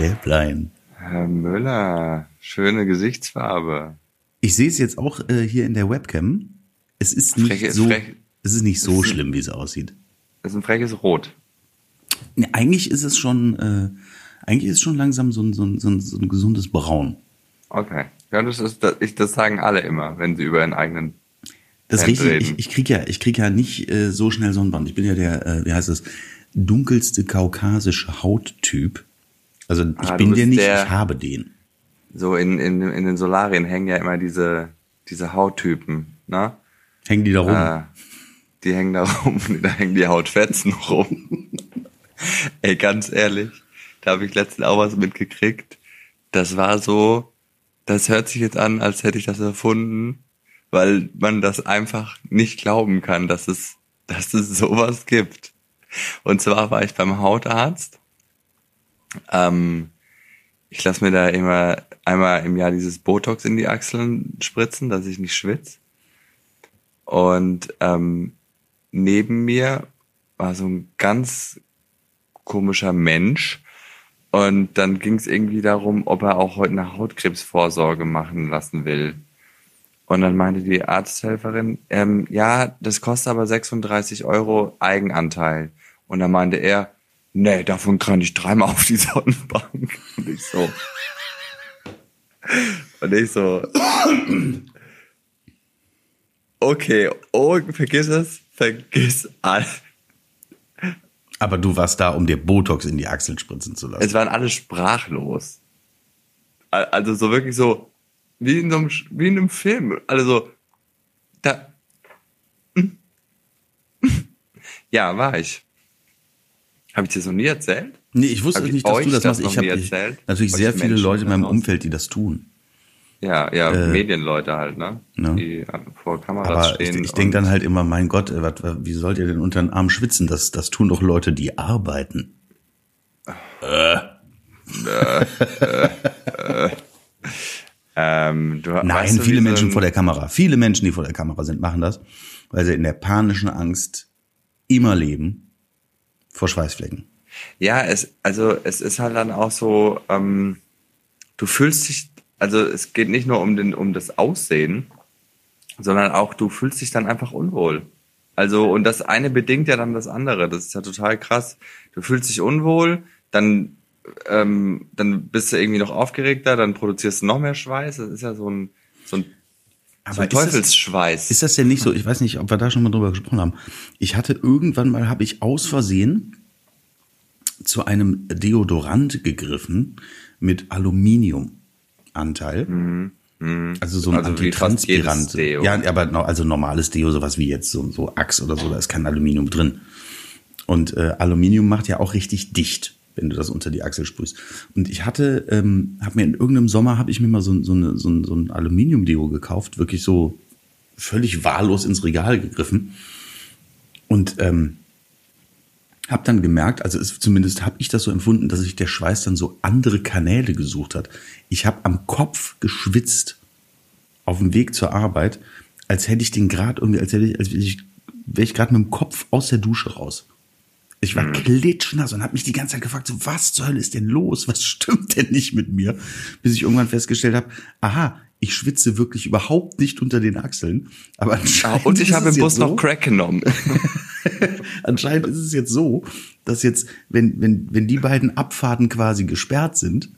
Stäblein. Herr Müller, schöne Gesichtsfarbe. Ich sehe es jetzt auch äh, hier in der Webcam. Es ist nicht so, frech- es ist nicht so ist- schlimm, wie es aussieht. Das ist ein freches Rot. Nee, eigentlich ist es schon, äh, eigentlich ist es schon langsam so ein, so ein, so ein, so ein gesundes Braun. Okay. Ja, das ist, das, ich, das sagen alle immer, wenn sie über ihren eigenen. Das ist richtig. Ich, ich krieg ja, ich krieg ja nicht äh, so schnell Sonnenbrand. Ich bin ja der, äh, wie heißt das, dunkelste kaukasische Hauttyp. Also ich Ah, bin der bist nicht, der- ich habe den. So in, in, in den Solarien hängen ja immer diese, diese Hauttypen, ne? Hängen die da rum? Äh, die hängen da rum, da hängen die Hautfetzen rum. Ey, ganz ehrlich, da habe ich letztens auch was mitgekriegt. Das war so, das hört sich jetzt an, als hätte ich das erfunden, weil man das einfach nicht glauben kann, dass es, dass es sowas gibt. Und zwar war ich beim Hautarzt. Ähm, ich lasse mir da immer einmal im Jahr dieses Botox in die Achseln spritzen, dass ich nicht schwitze. Und ähm, neben mir war so ein ganz komischer Mensch. Und dann ging es irgendwie darum, ob er auch heute eine Hautkrebsvorsorge machen lassen will. Und dann meinte die Arzthelferin, ähm, ja, das kostet aber 36 Euro Eigenanteil. Und dann meinte er, nee, davon kann ich dreimal auf die Sonnenbank. Und ich so. Und ich so, okay, oh, vergiss es, vergiss alles. Aber du warst da, um dir Botox in die Achseln spritzen zu lassen. Es waren alle sprachlos. Al- Also so wirklich so, wie in, so einem, wie in einem Film. Also so, da. Ja, war ich. Habe ich dir so nie erzählt? nee, ich wusste Hab ich nicht, dass du das das machst. Ich habe natürlich sehr viele Menschen Leute in meinem? Umfeld, die das tun. Ja, ja, Äh, Medienleute halt, ne? ne. Die vor Kameras Aber ich, stehen. ich denke und- dann halt immer, mein Gott, äh, wat, wat, wie sollt ihr denn unter den Arm schwitzen? Das, das tun doch Leute, die arbeiten. Ähm, du, Nein, weißt du, viele Menschen vor der Kamera, viele Menschen, die vor der Kamera sind, machen das, weil sie in der panischen Angst immer leben vor Schweißflecken. Ja, es, also es ist halt dann auch so, ähm, du fühlst dich, also es geht nicht nur um den, um das Aussehen, sondern auch du fühlst dich dann einfach unwohl. Also und das eine bedingt ja dann das andere. Das ist ja total krass. Du fühlst dich unwohl, dann ähm, dann bist du irgendwie noch aufgeregter, dann produzierst du noch mehr Schweiß. Das ist ja so ein so ein, so ein ist das- Teufelsschweiß. Ist das denn nicht so? Ich weiß nicht, ob wir da schon mal drüber gesprochen haben. Ich hatte irgendwann mal, habe ich aus Versehen zu einem Deodorant gegriffen mit Aluminiumanteil. Also so ein Also Antitranspirant. Ja, aber also normales Deo, sowas wie jetzt so, so Axe oder so, da ist kein Aluminium drin. Und äh, Aluminium macht ja auch richtig dicht, wenn du das unter die Achsel sprühst. Und ich hatte, ähm, habe mir in irgendeinem Sommer habe ich mir mal so, so, eine, so, so ein Aluminium-Deo gekauft, wirklich so völlig wahllos ins Regal gegriffen. Und ähm, habe dann gemerkt, also es, zumindest habe ich das so empfunden, dass sich der Schweiß dann so andere Kanäle gesucht hat. Ich habe am Kopf geschwitzt auf dem Weg zur Arbeit, als hätte ich den gerade irgendwie, als hätte ich, als wäre ich gerade mit dem Kopf aus der Dusche raus. Ich war klitschnass und habe mich die ganze Zeit gefragt, so, was zur Hölle ist denn los? Was stimmt denn nicht mit mir? Bis ich irgendwann festgestellt habe, aha, ich schwitze wirklich überhaupt nicht unter den Achseln. Aber Ah, anscheinend und ich habe im Bus so, noch Crack genommen. Anscheinend ist es jetzt so, dass jetzt, wenn, wenn, wenn die beiden Abfahrten quasi gesperrt sind,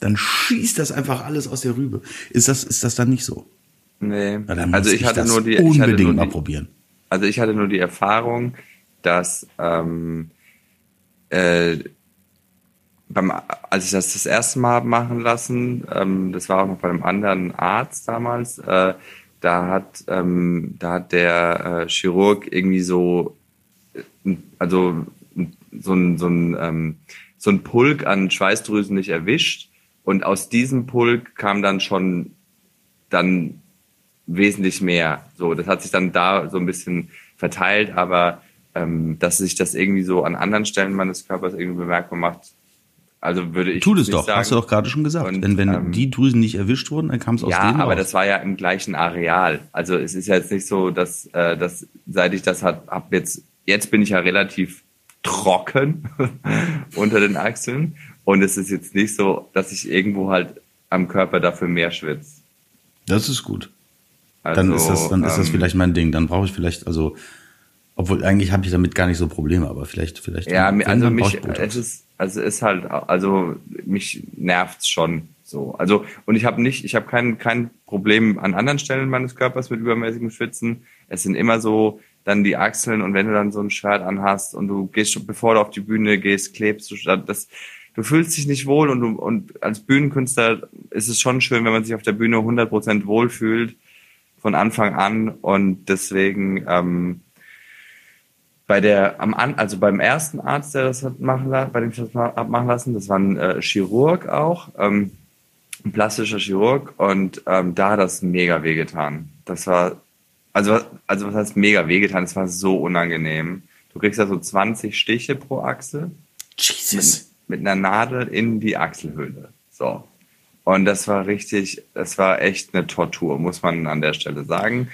dann schießt das einfach alles aus der Rübe. Ist das, ist das dann nicht so? nee. Also muss ich hatte das nur die ich hatte unbedingt nur mal die, probieren. Also ich hatte nur die Erfahrung, dass ähm, äh, beim, als ich das das erste Mal machen lassen, ähm, das war auch noch bei einem anderen Arzt damals, äh, da hat ähm, da hat der äh, Chirurg irgendwie so äh, also so ein so ein ähm, so ein Pulk an Schweißdrüsen nicht erwischt und aus diesem Pulk kam dann schon dann wesentlich mehr. So, das hat sich dann da so ein bisschen verteilt, aber ähm, dass sich das irgendwie so an anderen Stellen meines Körpers irgendwie bemerkbar macht, also würde ich Tut es doch, sagen. hast du doch gerade schon gesagt. Und, wenn wenn ähm, die Drüsen nicht erwischt wurden, dann kam es aus ja, denen aber raus. das war ja im gleichen Areal. Also es ist ja jetzt nicht so, dass, äh, dass seit ich das hat, hab jetzt, jetzt bin ich ja relativ trocken unter den Achseln. Und es ist jetzt nicht so, dass ich irgendwo halt am Körper dafür mehr schwitze. Das ist gut. Also, dann ist das, dann ist das ähm, vielleicht mein Ding. Dann brauche ich vielleicht, also, obwohl eigentlich habe ich damit gar nicht so Probleme, aber vielleicht, vielleicht. Ja, also mich, es ist, also ist halt, also mich nervt's schon so. Also und ich habe nicht, ich habe kein kein Problem an anderen Stellen meines Körpers mit übermäßigem Schwitzen. Es sind immer so dann die Achseln und wenn du dann so ein Shirt anhast und du gehst schon, bevor du auf die Bühne gehst, klebst du das du fühlst dich nicht wohl und du, und als Bühnenkünstler ist es schon schön, wenn man sich auf der Bühne 100% wohl fühlt von Anfang an und deswegen ähm, bei der am also beim ersten Arzt, der das hat machen lassen, bei dem ich das hab machen lassen, das war ein äh, Chirurg auch, ähm, ein plastischer Chirurg und ähm, da hat das mega wehgetan. Das war also also was heißt mega wehgetan? Das war so unangenehm. Du kriegst ja so 20 Stiche pro Achse. Jesus. Mit, mit einer Nadel in die Achselhöhle. So. Und das war richtig, das war echt eine Tortur, muss man an der Stelle sagen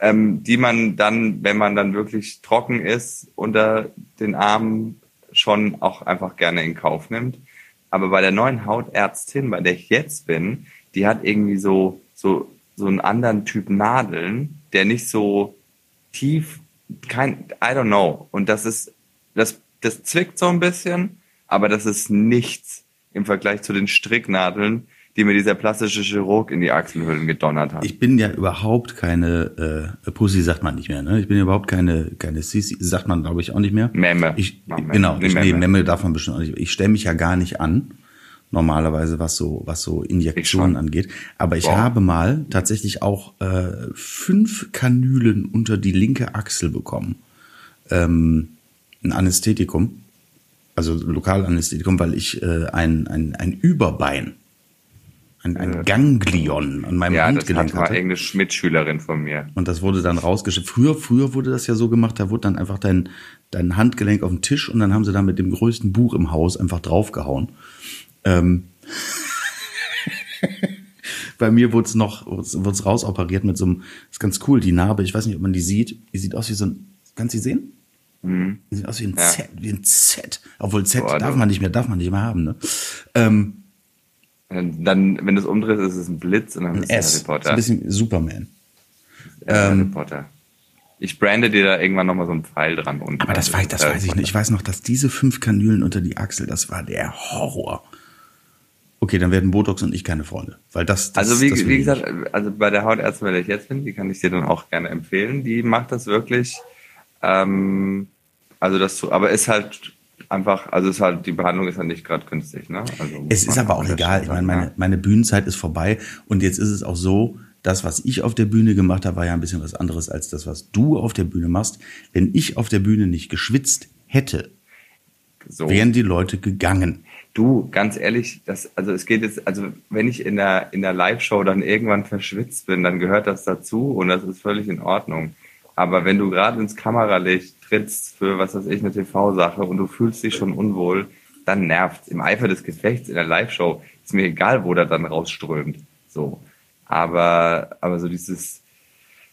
ähm, die man dann, wenn man dann wirklich trocken ist, unter den Armen schon auch einfach gerne in Kauf nimmt. Aber bei der neuen Hautärztin, bei der ich jetzt bin, die hat irgendwie so, so, so einen anderen Typ Nadeln, der nicht so tief, kein, I don't know. Und das ist, das, das zwickt so ein bisschen, aber das ist nichts im Vergleich zu den Stricknadeln, die mir dieser plastische Chirurg in die Achselhöhlen gedonnert hat. Ich bin ja überhaupt keine äh, Pussy, sagt man nicht mehr. Ne? Ich bin ja überhaupt keine keine Sissi, sagt man glaube ich auch nicht mehr. Memme. Ich, Memme. Genau, ich, nee, Memme darf man bestimmt auch nicht. Ich stelle mich ja gar nicht an normalerweise, was so, was so Injektionen angeht. Aber ich wow. habe mal tatsächlich auch äh, fünf Kanülen unter die linke Achsel bekommen. Ähm, ein Anästhetikum, also Lokalanästhetikum, weil ich äh, ein, ein, ein Überbein ein, ein Ganglion an meinem ja, Handgelenk das hat hatte. irgendeine Schmidt-Schülerin von mir. Und das wurde dann rausgeschickt. Früher, früher wurde das ja so gemacht, da wurde dann einfach dein, dein Handgelenk auf den Tisch und dann haben sie da mit dem größten Buch im Haus einfach draufgehauen. Ähm Bei mir wurde es noch, wurde es rausoperiert mit so einem, das ist ganz cool, die Narbe, ich weiß nicht, ob man die sieht, die sieht aus wie so ein, kannst du sie sehen? Mhm. Die sieht aus wie ein ja. Z, wie ein Z. Obwohl Z Boah, darf man nicht mehr, darf man nicht mehr haben, ne? Ähm, dann, wenn du es umdrehst, ist es ein Blitz und dann ein ist es Harry Potter. Ist ein bisschen Superman. Ähm, Harry Potter. Ich brande dir da irgendwann nochmal so einen Pfeil dran unten. Aber das, weiß, das weiß ich nicht. Ich weiß noch, dass diese fünf Kanülen unter die Achsel, das war der Horror. Okay, dann werden Botox und ich keine Freunde. Weil das, das Also wie, das wie gesagt, also bei der Hautärztin, bei der ich jetzt bin, die kann ich dir dann auch gerne empfehlen. Die macht das wirklich. Ähm, also das, aber ist halt einfach, also ist halt, die Behandlung ist halt nicht gerade günstig, ne? Also es ist aber auch egal. Ich meine, meine, meine Bühnenzeit ist vorbei und jetzt ist es auch so, das, was ich auf der Bühne gemacht habe, war ja ein bisschen was anderes als das, was du auf der Bühne machst. Wenn ich auf der Bühne nicht geschwitzt hätte, so. wären die Leute gegangen. Du, ganz ehrlich, das, also es geht jetzt, also wenn ich in der, in der Live-Show dann irgendwann verschwitzt bin, dann gehört das dazu und das ist völlig in Ordnung. Aber wenn du gerade ins Kameralicht trittst für, was weiß ich, eine TV-Sache und du fühlst dich schon unwohl, dann nervt Im Eifer des Gefechts in der Live-Show ist mir egal, wo der dann rausströmt. So. Aber, aber so dieses,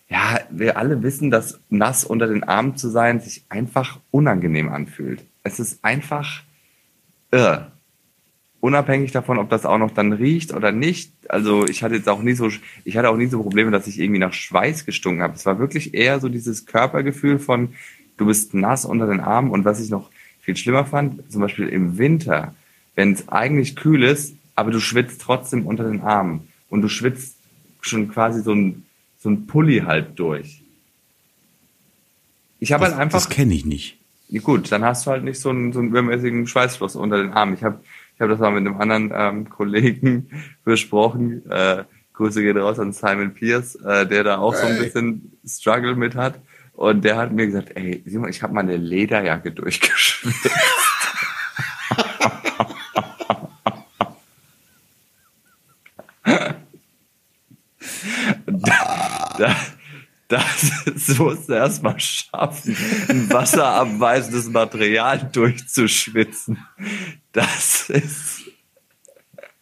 ja, wir alle wissen, dass nass unter den Armen zu sein sich einfach unangenehm anfühlt. Es ist einfach irr unabhängig davon, ob das auch noch dann riecht oder nicht. Also ich hatte jetzt auch nie so, ich hatte auch nie so Probleme, dass ich irgendwie nach Schweiß gestunken habe. Es war wirklich eher so dieses Körpergefühl von, du bist nass unter den Armen und was ich noch viel schlimmer fand, zum Beispiel im Winter, wenn es eigentlich kühl ist, aber du schwitzt trotzdem unter den Armen und du schwitzt schon quasi so ein, so ein Pulli halb durch. Ich habe halt einfach. Das kenne ich nicht. Gut, dann hast du halt nicht so einen, so einen übermäßigen Schweißfluss unter den Armen. Ich habe ich habe das mal mit einem anderen ähm, Kollegen besprochen. Äh, Grüße gehen raus an Simon Pierce, äh, der da auch so ein bisschen Struggle mit hat. Und der hat mir gesagt, ey, Simon, ich habe mal eine Lederjacke durchgeschwitzt. da, da, das musst du erstmal schaffen, ein wasserabweisendes Material durchzuschwitzen. Das ist.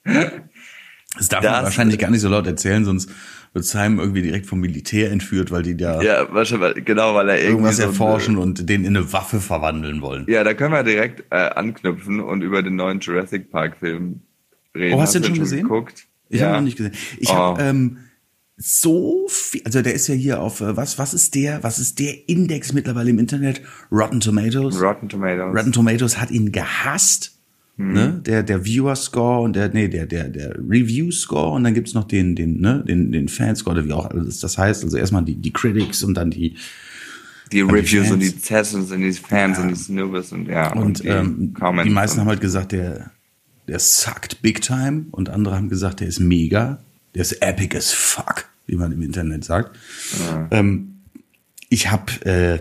Das darf man Das- wahrscheinlich gar nicht so laut erzählen, sonst wird Simon irgendwie direkt vom Militär entführt, weil die da Ja, wahrscheinlich, genau, weil er irgendwas so erforschen und den in eine Waffe verwandeln wollen. Ja, da können wir direkt äh, anknüpfen und über den neuen Jurassic Park Film reden. Oh, hast du den den schon gesehen? Geguckt? Ich ja. habe noch nicht gesehen. Ich Oh. habe ähm, so viel, also der ist ja hier auf äh, was was ist der, was ist der Index mittlerweile im Internet? Rotten Tomatoes. Rotten Tomatoes. Rotten Tomatoes hat ihn gehasst. Hm. Ne? Der, der Viewer Score und der, nee, der, der, der Review Score und dann gibt's noch den, den, ne, den, den Fan Score, oder wie auch alles das heißt. Also erstmal die, die Critics und dann die, die Reviews Fans. und die Sessions und die Fans und die Snoobers und ja. und, die, ähm, Comments die meisten und- haben halt gesagt, der, der suckt big time und andere haben gesagt, der ist mega, der ist epic as fuck, wie man im Internet sagt. Ähm, ich hab, äh,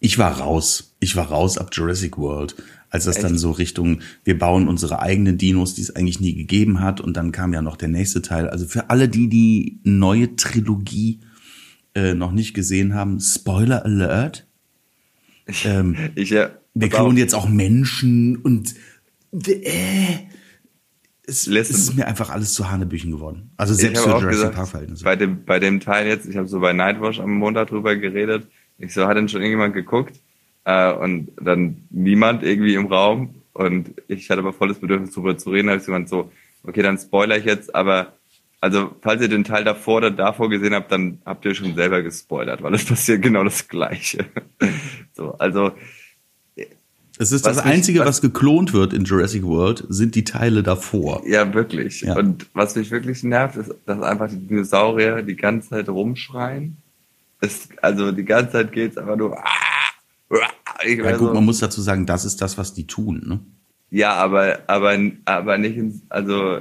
ich war raus. Ich war raus ab Jurassic World, als das dann so Richtung, wir bauen unsere eigenen Dinos, die es eigentlich nie gegeben hat. Und dann kam ja noch der nächste Teil. Also für alle, die die neue Trilogie äh, noch nicht gesehen haben, Spoiler Alert. Ähm, Ich, ja, wir klonen jetzt auch Menschen und äh, es, es ist mir einfach alles zu Hanebüchen geworden. Also selbst für Jurassic gesagt, Park Verhältnisse. bei dem, bei dem Teil jetzt, ich habe so bei Nightwatch am Montag drüber geredet. Ich so, hat denn schon irgendjemand geguckt? Äh, und dann niemand irgendwie im Raum. Und ich hatte aber volles Bedürfnis darüber zu reden. Da habe ich jemand so, okay, dann spoiler ich jetzt, aber also falls ihr den Teil davor oder davor gesehen habt, dann habt ihr schon selber gespoilert, weil es passiert genau das Gleiche. so, also Es ist was das mich- Einzige, was- was geklont wird in Jurassic World, sind die Teile davor. Ja, wirklich. Ja. Und was mich wirklich nervt, ist, dass einfach die Dinosaurier die ganze Zeit rumschreien. Es, also die ganze Zeit geht's einfach nur. "Ah, ah." Ich Ja, gut, so, man muss dazu sagen, das ist das, was die tun. Ne? ja, aber, aber, aber nicht ins, also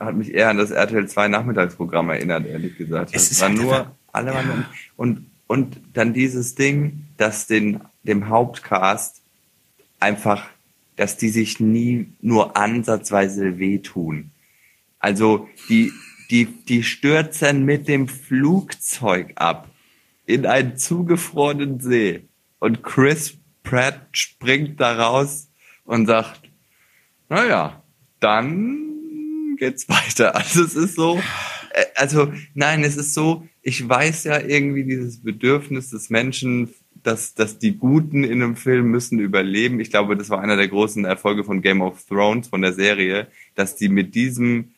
hat mich eher an das RTL 2 Nachmittagsprogramm erinnert, ehrlich gesagt. Es ist war halt nur, alle waren nur, und, und dann dieses Ding, dass den, dem Hauptcast einfach, dass die sich nie nur ansatzweise wehtun. Also die, die, die stürzen mit dem Flugzeug ab in einen zugefrorenen See. Und Chris Pratt springt da raus und sagt, naja, dann geht's weiter. Also es ist so, äh, also nein, es ist so, ich weiß ja irgendwie dieses Bedürfnis des Menschen, dass, dass die Guten in einem Film müssen überleben. Ich glaube, das war einer der großen Erfolge von Game of Thrones, von der Serie, dass die mit diesem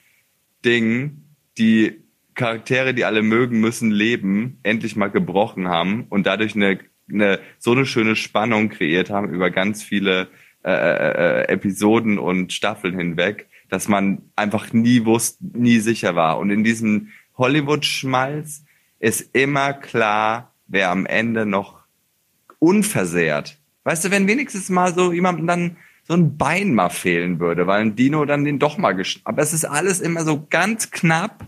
Ding die Charaktere, die alle mögen, müssen leben, endlich mal gebrochen haben und dadurch eine, eine so eine schöne Spannung kreiert haben über ganz viele äh, äh, Episoden und Staffeln hinweg, dass man einfach nie wusste, nie sicher war. Und in diesem Hollywood-Schmalz ist immer klar, wer am Ende noch unversehrt. Weißt du, wenn wenigstens mal so jemandem dann so ein Bein mal fehlen würde, weil ein Dino dann den doch mal gesch... Aber es ist alles immer so ganz knapp.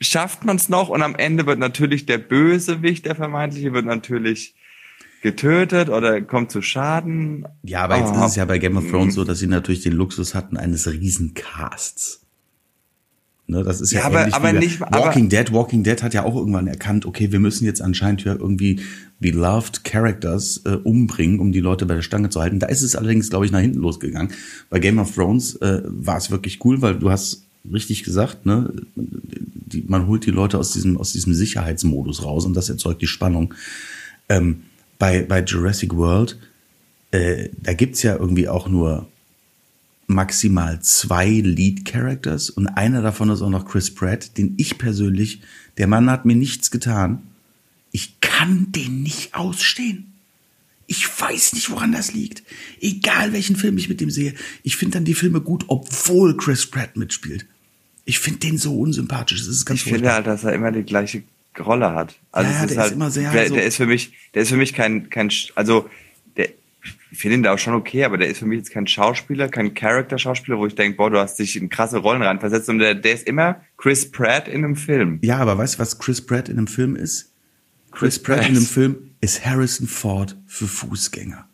Schafft man es noch und am Ende wird natürlich der Bösewicht, der vermeintliche, wird natürlich getötet oder kommt zu Schaden. Ja, aber jetzt ist es ja bei Game of Thrones so, dass sie natürlich den Luxus hatten eines Riesencasts. Ne, das ist ja, Ja, aber- aber nicht- aber- Walking Dead. Walking Dead hat ja auch irgendwann erkannt, okay, wir müssen jetzt anscheinend ja irgendwie beloved Characters äh, umbringen, um die Leute bei der Stange zu halten. Da ist es allerdings, glaube ich, nach hinten losgegangen. Bei Game of Thrones äh, war es wirklich cool, weil du hast richtig gesagt, ne, die, man holt die Leute aus diesem aus diesem Sicherheitsmodus raus und das erzeugt die Spannung. Ähm, bei bei Jurassic World äh, da gibt's ja irgendwie auch nur maximal zwei Lead Characters und einer davon ist auch noch Chris Pratt, den ich persönlich, der Mann hat mir nichts getan. Ich kann den nicht ausstehen. Ich weiß nicht, woran das liegt. Egal welchen Film ich mit dem sehe, ich finde dann die Filme gut, obwohl Chris Pratt mitspielt. Ich finde den so unsympathisch. Das ist ganz Ich finde halt, dass er immer die gleiche Rolle hat. Also Ja, ja, ist der halt, ist immer sehr der, so- der ist für mich, der ist für mich kein, kein, also ich finde ihn da auch schon okay, aber der ist für mich jetzt kein Schauspieler, kein Charakter-Schauspieler, wo ich denke, boah, du hast dich in krasse Rollen reinversetzt und der, der ist immer Chris Pratt in einem Film. Ja, aber weißt du, was Chris Pratt in einem Film ist? Chris, Chris Pratt, Pratt. in einem Film ist Harrison Ford für Fußgänger.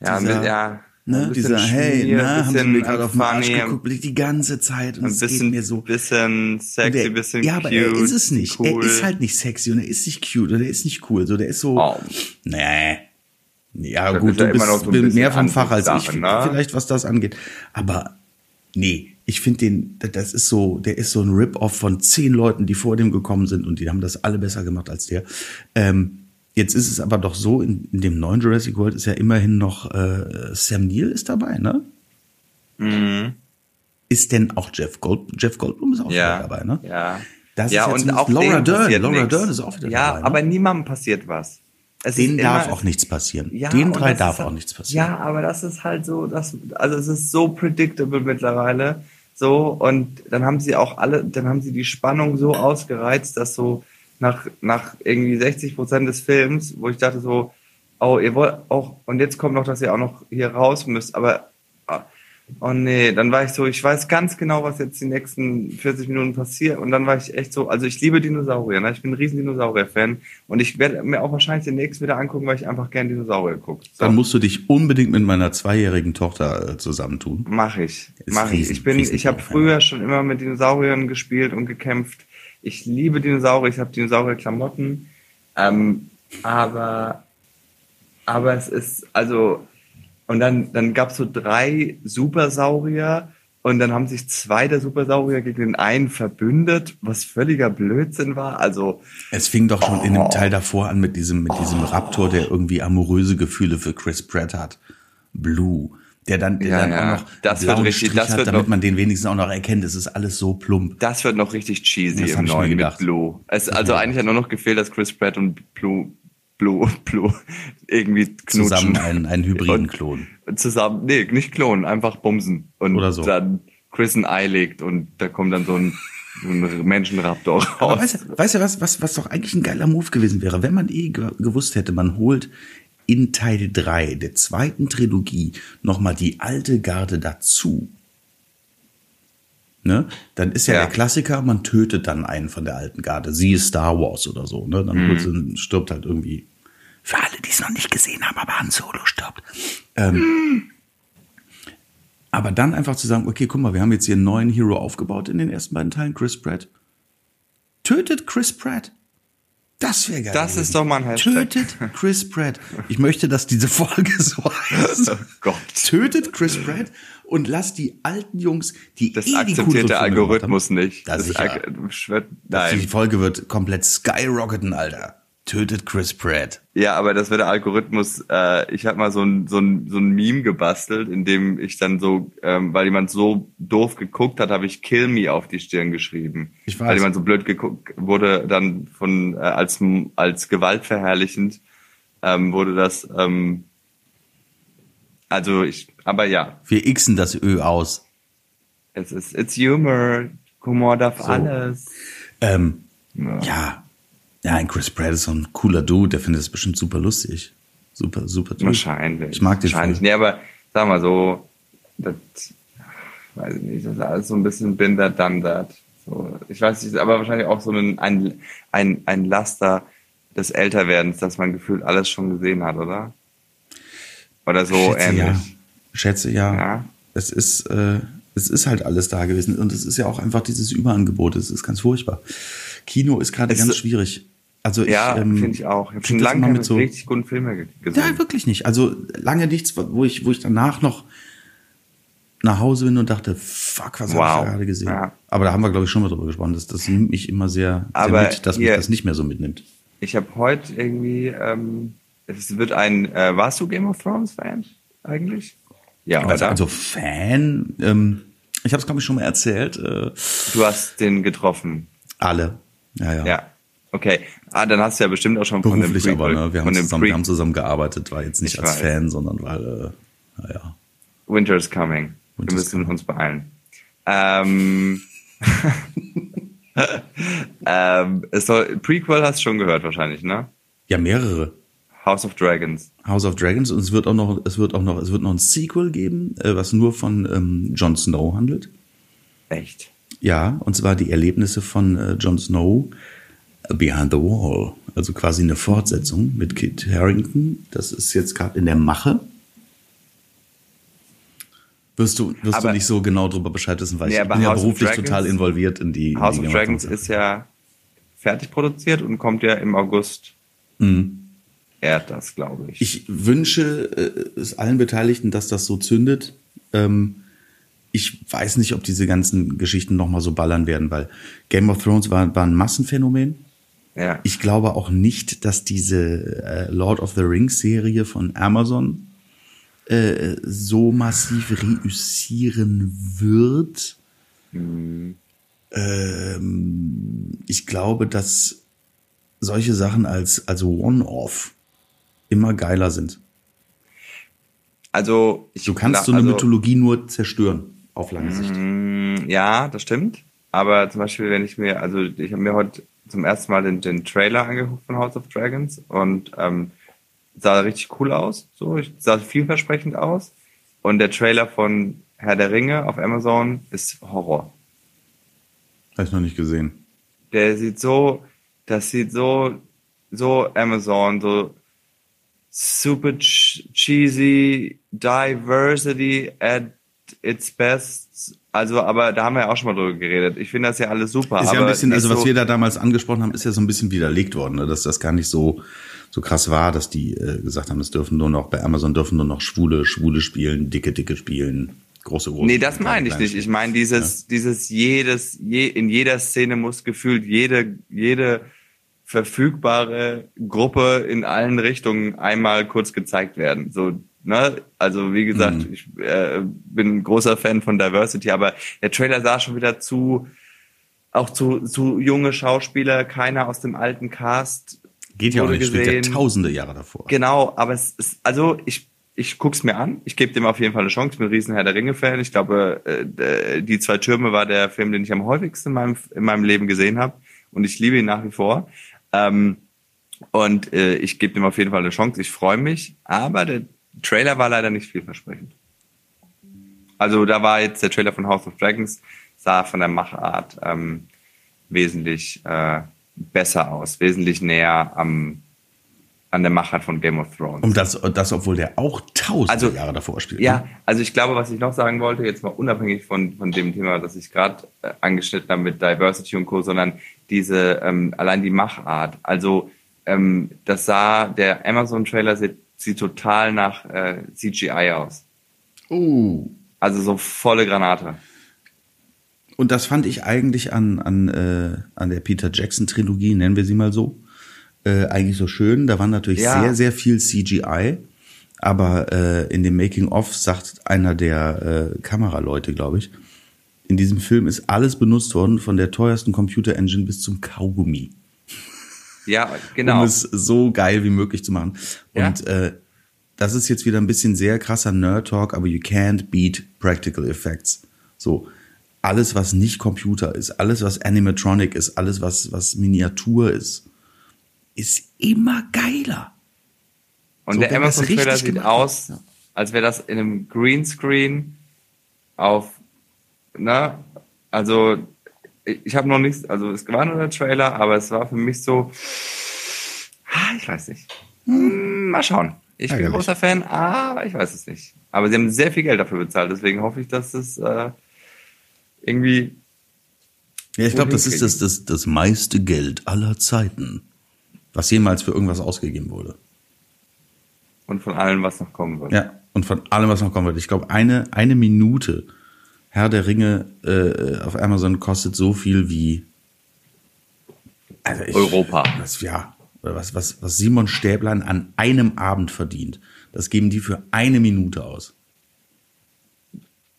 Ja, Dieser- mit, ja. Ne, ein bisschen dieser, hey, Schmier, na, haben sie mir bisschen gerade auf den Arsch geguckt, die ganze Zeit und ein es geht bisschen, mir so. bisschen sexy, der- bisschen ja, cute. aber er ist es nicht. Cool. Er ist halt nicht sexy und er ist nicht cute und er ist nicht cool. So, der ist so, Oh. nee. Ja, Das gut, ja du bist so mehr vom Fach als ich, ne? vielleicht was das angeht. Aber Nee, ich finde den, das ist so, der ist so ein Rip-Off von zehn Leuten, die vor dem gekommen sind und die haben das alle besser gemacht als der. Ähm, jetzt ist es aber doch so, in, in dem neuen Jurassic World ist ja immerhin noch äh, Sam Neill ist dabei, ne? Mhm. Ist denn auch Jeff Gold, Jeff Goldblum ist auch Ja. wieder dabei, ne? Ja. Das ja, ist ja und auch Laura Dern. Laura nichts. Dern ist auch wieder ja, dabei, ne? aber niemandem passiert was. Es Denen ist darf immer- auch nichts passieren. Ja, und drei darf halt- auch nichts passieren. Ja, aber das ist halt so, das, also es ist so predictable mittlerweile. So, und dann haben sie auch alle, dann haben sie die Spannung so ausgereizt, dass so nach, nach irgendwie 60 Prozent des Films, wo ich dachte so, oh, ihr wollt auch, und jetzt kommt noch, dass ihr auch noch hier raus müsst, aber, oh nee, dann war ich so, ich weiß ganz genau, was jetzt die nächsten 40 Minuten passiert, und dann war ich echt so, also ich liebe Dinosaurier, ne? ich bin ein riesen Dinosaurier-Fan, und ich werde mir auch wahrscheinlich den nächsten wieder angucken, weil ich einfach gern Dinosaurier gucke. So. Dann musst du dich unbedingt mit meiner zweijährigen Tochter äh, zusammentun. Mach ich. Ist Mach ich. riesen- Ich bin, riesen ich habe früher schon immer mit Dinosauriern gespielt und gekämpft. Ich liebe Dinosaurier, ich habe Dinosaurier-Klamotten. Ähm, aber, aber es ist, also, und dann, dann gab's so drei Supersaurier und dann haben sich zwei der Supersaurier gegen den einen verbündet, was völliger Blödsinn war. Also, Es fing doch schon in Oh. dem Teil davor an mit diesem, mit diesem Raptor, der irgendwie amoröse Gefühle für Chris Pratt hat. Blue. Der dann, der Ja, dann ja. auch noch Das wird richtig- Strich das hat, wird damit noch- man den wenigstens auch noch erkennt. Es ist alles so plump. das wird noch richtig cheesy Das im neuen mit. Blue. Es, also eigentlich hat nur noch gefehlt, dass Chris Pratt und Blue, Blue, Blue irgendwie knutschen. Zusammen einen, einen hybriden Klon. Zusammen, nee, nicht klonen, einfach bumsen. Und Oder so. dann Chris ein Ei legt und da kommt dann so ein, so ein Menschenraptor Aber raus. weißt, du- weißt du was, was, was doch eigentlich ein geiler Move gewesen wäre, wenn man eh ge gewusst hätte, man holt in Teil 3 der zweiten Trilogie nochmal die alte Garde dazu. Ne? Dann ist ja, Ja. der Klassiker, man tötet dann einen von der alten Garde. Sie ist Star Wars oder so. Ne? Dann sie- stirbt halt irgendwie. Für alle, die es noch nicht gesehen haben, aber Han Solo stirbt. Ähm, aber dann einfach zu sagen, okay, guck mal, wir haben jetzt hier einen neuen Hero aufgebaut in den ersten beiden Teilen, Chris Pratt. Tötet Chris Pratt. Das wäre geil. Das ist doch mal ein Hashtag. Tötet Chris Pratt. Ich möchte, dass diese Folge so heißt. Oh Gott. Tötet Chris Pratt und lasst die alten Jungs, die Das eh akzeptiert der Algorithmus haben. nicht. Da Das sicher. schwört, Die nein. Folge wird komplett skyrocketen, Alter. Tötet Chris Pratt. Ja, aber das wird der Algorithmus. Äh, ich habe mal so ein, so, ein, so ein Meme gebastelt, in dem ich dann so, ähm, weil jemand so doof geguckt hat, habe ich Kill Me auf die Stirn geschrieben. Ich weiß. Weil jemand so blöd geguckt wurde, dann von äh, als als gewaltverherrlichend ähm, wurde das. Ähm, also ich, aber ja, Wir xen das Ö aus. es ist it's Humor, Humor darf So. alles. Ähm, Ja. ja. Ja, ein Chris Pratt ist so ein cooler Dude, der findet das bestimmt super lustig. Super, super Typ. Wahrscheinlich. Ich mag den Wahrscheinlich. voll. Nee, aber sag mal so, das weiß ich nicht, das ist alles so ein bisschen bin that, done that. So, ich weiß nicht, aber wahrscheinlich auch so ein, ein, ein, ein Laster des Älterwerdens, dass man gefühlt alles schon gesehen hat, oder? Oder so Schätze, ähnlich. ja. Schätze, ja. Ja. Es ist, äh, es ist halt alles da gewesen. Und es ist ja auch einfach dieses Überangebot. Es ist ganz furchtbar. Kino ist gerade ganz schwierig. Also Ja, ich, ähm, finde ich auch. Ich habe schon lange keine mit so- richtig guten Filme ge- gesehen. Ja, wirklich nicht. Also lange nichts, wo ich, wo ich danach noch nach Hause bin und dachte, fuck, was habe Wow. ich da gerade gesehen? Ja. Aber da haben wir, glaube ich, schon mal drüber gesprochen. Das, das nimmt mich immer sehr, sehr mit, dass mich hier- das nicht mehr so mitnimmt. Ich habe heute irgendwie, ähm, es wird ein, äh, warst du Game of Thrones Fan eigentlich? Ja, Also, oder? also Fan, ähm, ich habe es, glaube ich, schon mal erzählt. Äh, du hast den getroffen. alle. Ja, ja. Ja. Okay. Ah, dann hast du ja bestimmt auch schon von dem Beruflich Prequel, aber, ne? Wir haben, zusammen, wir Pre haben zusammen gearbeitet, war jetzt nicht Ich als weiß. Fan, sondern weil, äh, naja. Winter is coming. Wir Winter is müssen uns beeilen. Ähm, ähm, es soll, Prequel hast du schon gehört wahrscheinlich, ne? Ja, mehrere. House of Dragons. House of Dragons und es wird auch noch, es wird auch noch, es wird noch ein Sequel geben, äh, was nur von ähm, Jon Snow handelt. Echt. Ja, und zwar die Erlebnisse von äh, Jon Snow Behind the Wall. Also quasi eine Fortsetzung mit Kit Harrington. Das ist jetzt gerade in der Mache. Wirst du, wirst Aber- du nicht so genau darüber Bescheid wissen, weil Nee, ich bin ja House of beruflich Dragons- total involviert in die in House die of Dragons ist ja fertig produziert und kommt ja im August. Ehrt das, glaube ich. Ich wünsche äh, es allen Beteiligten, dass das so zündet. Ähm, ich weiß nicht, ob diese ganzen Geschichten nochmal so ballern werden, weil Game of Thrones war, war ein Massenphänomen. Ja. Ich glaube auch nicht, dass diese äh, Lord of the Rings Serie von Amazon äh, so massiv reüssieren wird. Mhm. Ähm, ich glaube, dass solche Sachen als, als One-Off immer geiler sind. Also, ich Du kannst so eine also, Mythologie nur zerstören, auf lange Sicht. Mm, Ja, das stimmt. Aber zum Beispiel, wenn ich mir, also ich habe mir heute zum ersten Mal den, den Trailer angeguckt von House of Dragons und ähm, sah richtig cool aus. So, ich, sah vielversprechend aus. Und der Trailer von Herr der Ringe auf Amazon ist Horror. Habe ich noch nicht gesehen. Der sieht so, das sieht so, so Amazon, so super ch cheesy, diversity at its best. Also, aber da haben wir ja auch schon mal drüber geredet. Ich finde das ja alles super. Ist ja ein bisschen, also was so, wir da damals angesprochen haben, ist ja so ein bisschen widerlegt worden, ne? dass das gar nicht so so krass war, dass die äh, gesagt haben, es dürfen nur noch bei Amazon dürfen nur noch schwule schwule spielen, dicke dicke spielen, große große. Nee, das meine ich nicht. Ich meine dieses, dieses jedes, je, in jeder Szene muss gefühlt jede, jede verfügbare Gruppe in allen Richtungen einmal kurz gezeigt werden. So, ne? Also wie gesagt, Mhm. ich äh, bin ein großer Fan von Diversity, aber der Trailer sah schon wieder zu, auch zu, zu junge Schauspieler, keiner aus dem alten Cast. Geht ja auch nicht, spielt ja tausende Jahre davor. Genau, aber es ist, also ich, ich guck's mir an. Ich gebe dem auf jeden Fall eine Chance. Ich bin ein riesen Herr der Ringe-Fan. Ich glaube, äh, die zwei Türme war der Film, den ich am häufigsten in meinem, in meinem Leben gesehen habe. Und ich liebe ihn nach wie vor. Ähm, und äh, ich gebe dem auf jeden Fall eine Chance. Ich freue mich. Aber der Trailer war leider nicht vielversprechend. Also da war jetzt der Trailer von House of Dragons, sah von der Machart ähm, wesentlich äh, besser aus, wesentlich näher am, an der Machart von Game of Thrones. Und das, das, obwohl der auch tausende Also, Jahre davor spielt. Ja, ne? also ich glaube, was ich noch sagen wollte, jetzt mal unabhängig von, von dem Thema, das ich gerade äh, angeschnitten habe mit Diversity und Co., sondern diese, ähm, allein die Machart. Also ähm, das sah, der Amazon-Trailer sieht, sieht total nach äh, CGI aus. Oh. Also so volle Granate. Und das fand ich eigentlich an, an, äh, an der Peter Jackson-Trilogie, nennen wir sie mal so, äh, eigentlich so schön. Da war natürlich Ja. sehr, sehr viel CGI. Aber äh, in dem Making-of sagt einer der äh, Kameraleute, glaube ich, in diesem Film ist alles benutzt worden, von der teuersten Computer-Engine bis zum Kaugummi, Ja, genau. um es so geil wie möglich zu machen. Ja. Und äh, das ist jetzt wieder ein bisschen sehr krasser Nerd-Talk, aber you can't beat practical effects. So, alles, was nicht Computer ist, alles, was Animatronic ist, alles, was, was Miniatur ist, ist immer geiler. Und So, der Amazon-Trailer sieht gemacht aus, als wäre das in einem Greenscreen auf, ne, also ich, habe noch nichts, also es war nur der Trailer, aber es war für mich so, ah, ich weiß nicht. Hm, mal schauen. Ich bin Ärgerlich. großer Fan, aber ich weiß es nicht. Aber sie haben sehr viel Geld dafür bezahlt, deswegen hoffe ich, dass es äh, irgendwie Ja, ich glaube, das ist das, das, das meiste Geld aller Zeiten, was jemals für irgendwas ausgegeben wurde. und von allem, was noch kommen wird. Ja, und von allem, was noch kommen wird. Ich glaube, eine, eine Minute Herr der Ringe äh, auf Amazon kostet so viel wie also ich, Europa. Was, ja, was, was, was Simon Stäblein an einem Abend verdient. Das geben die für eine Minute aus.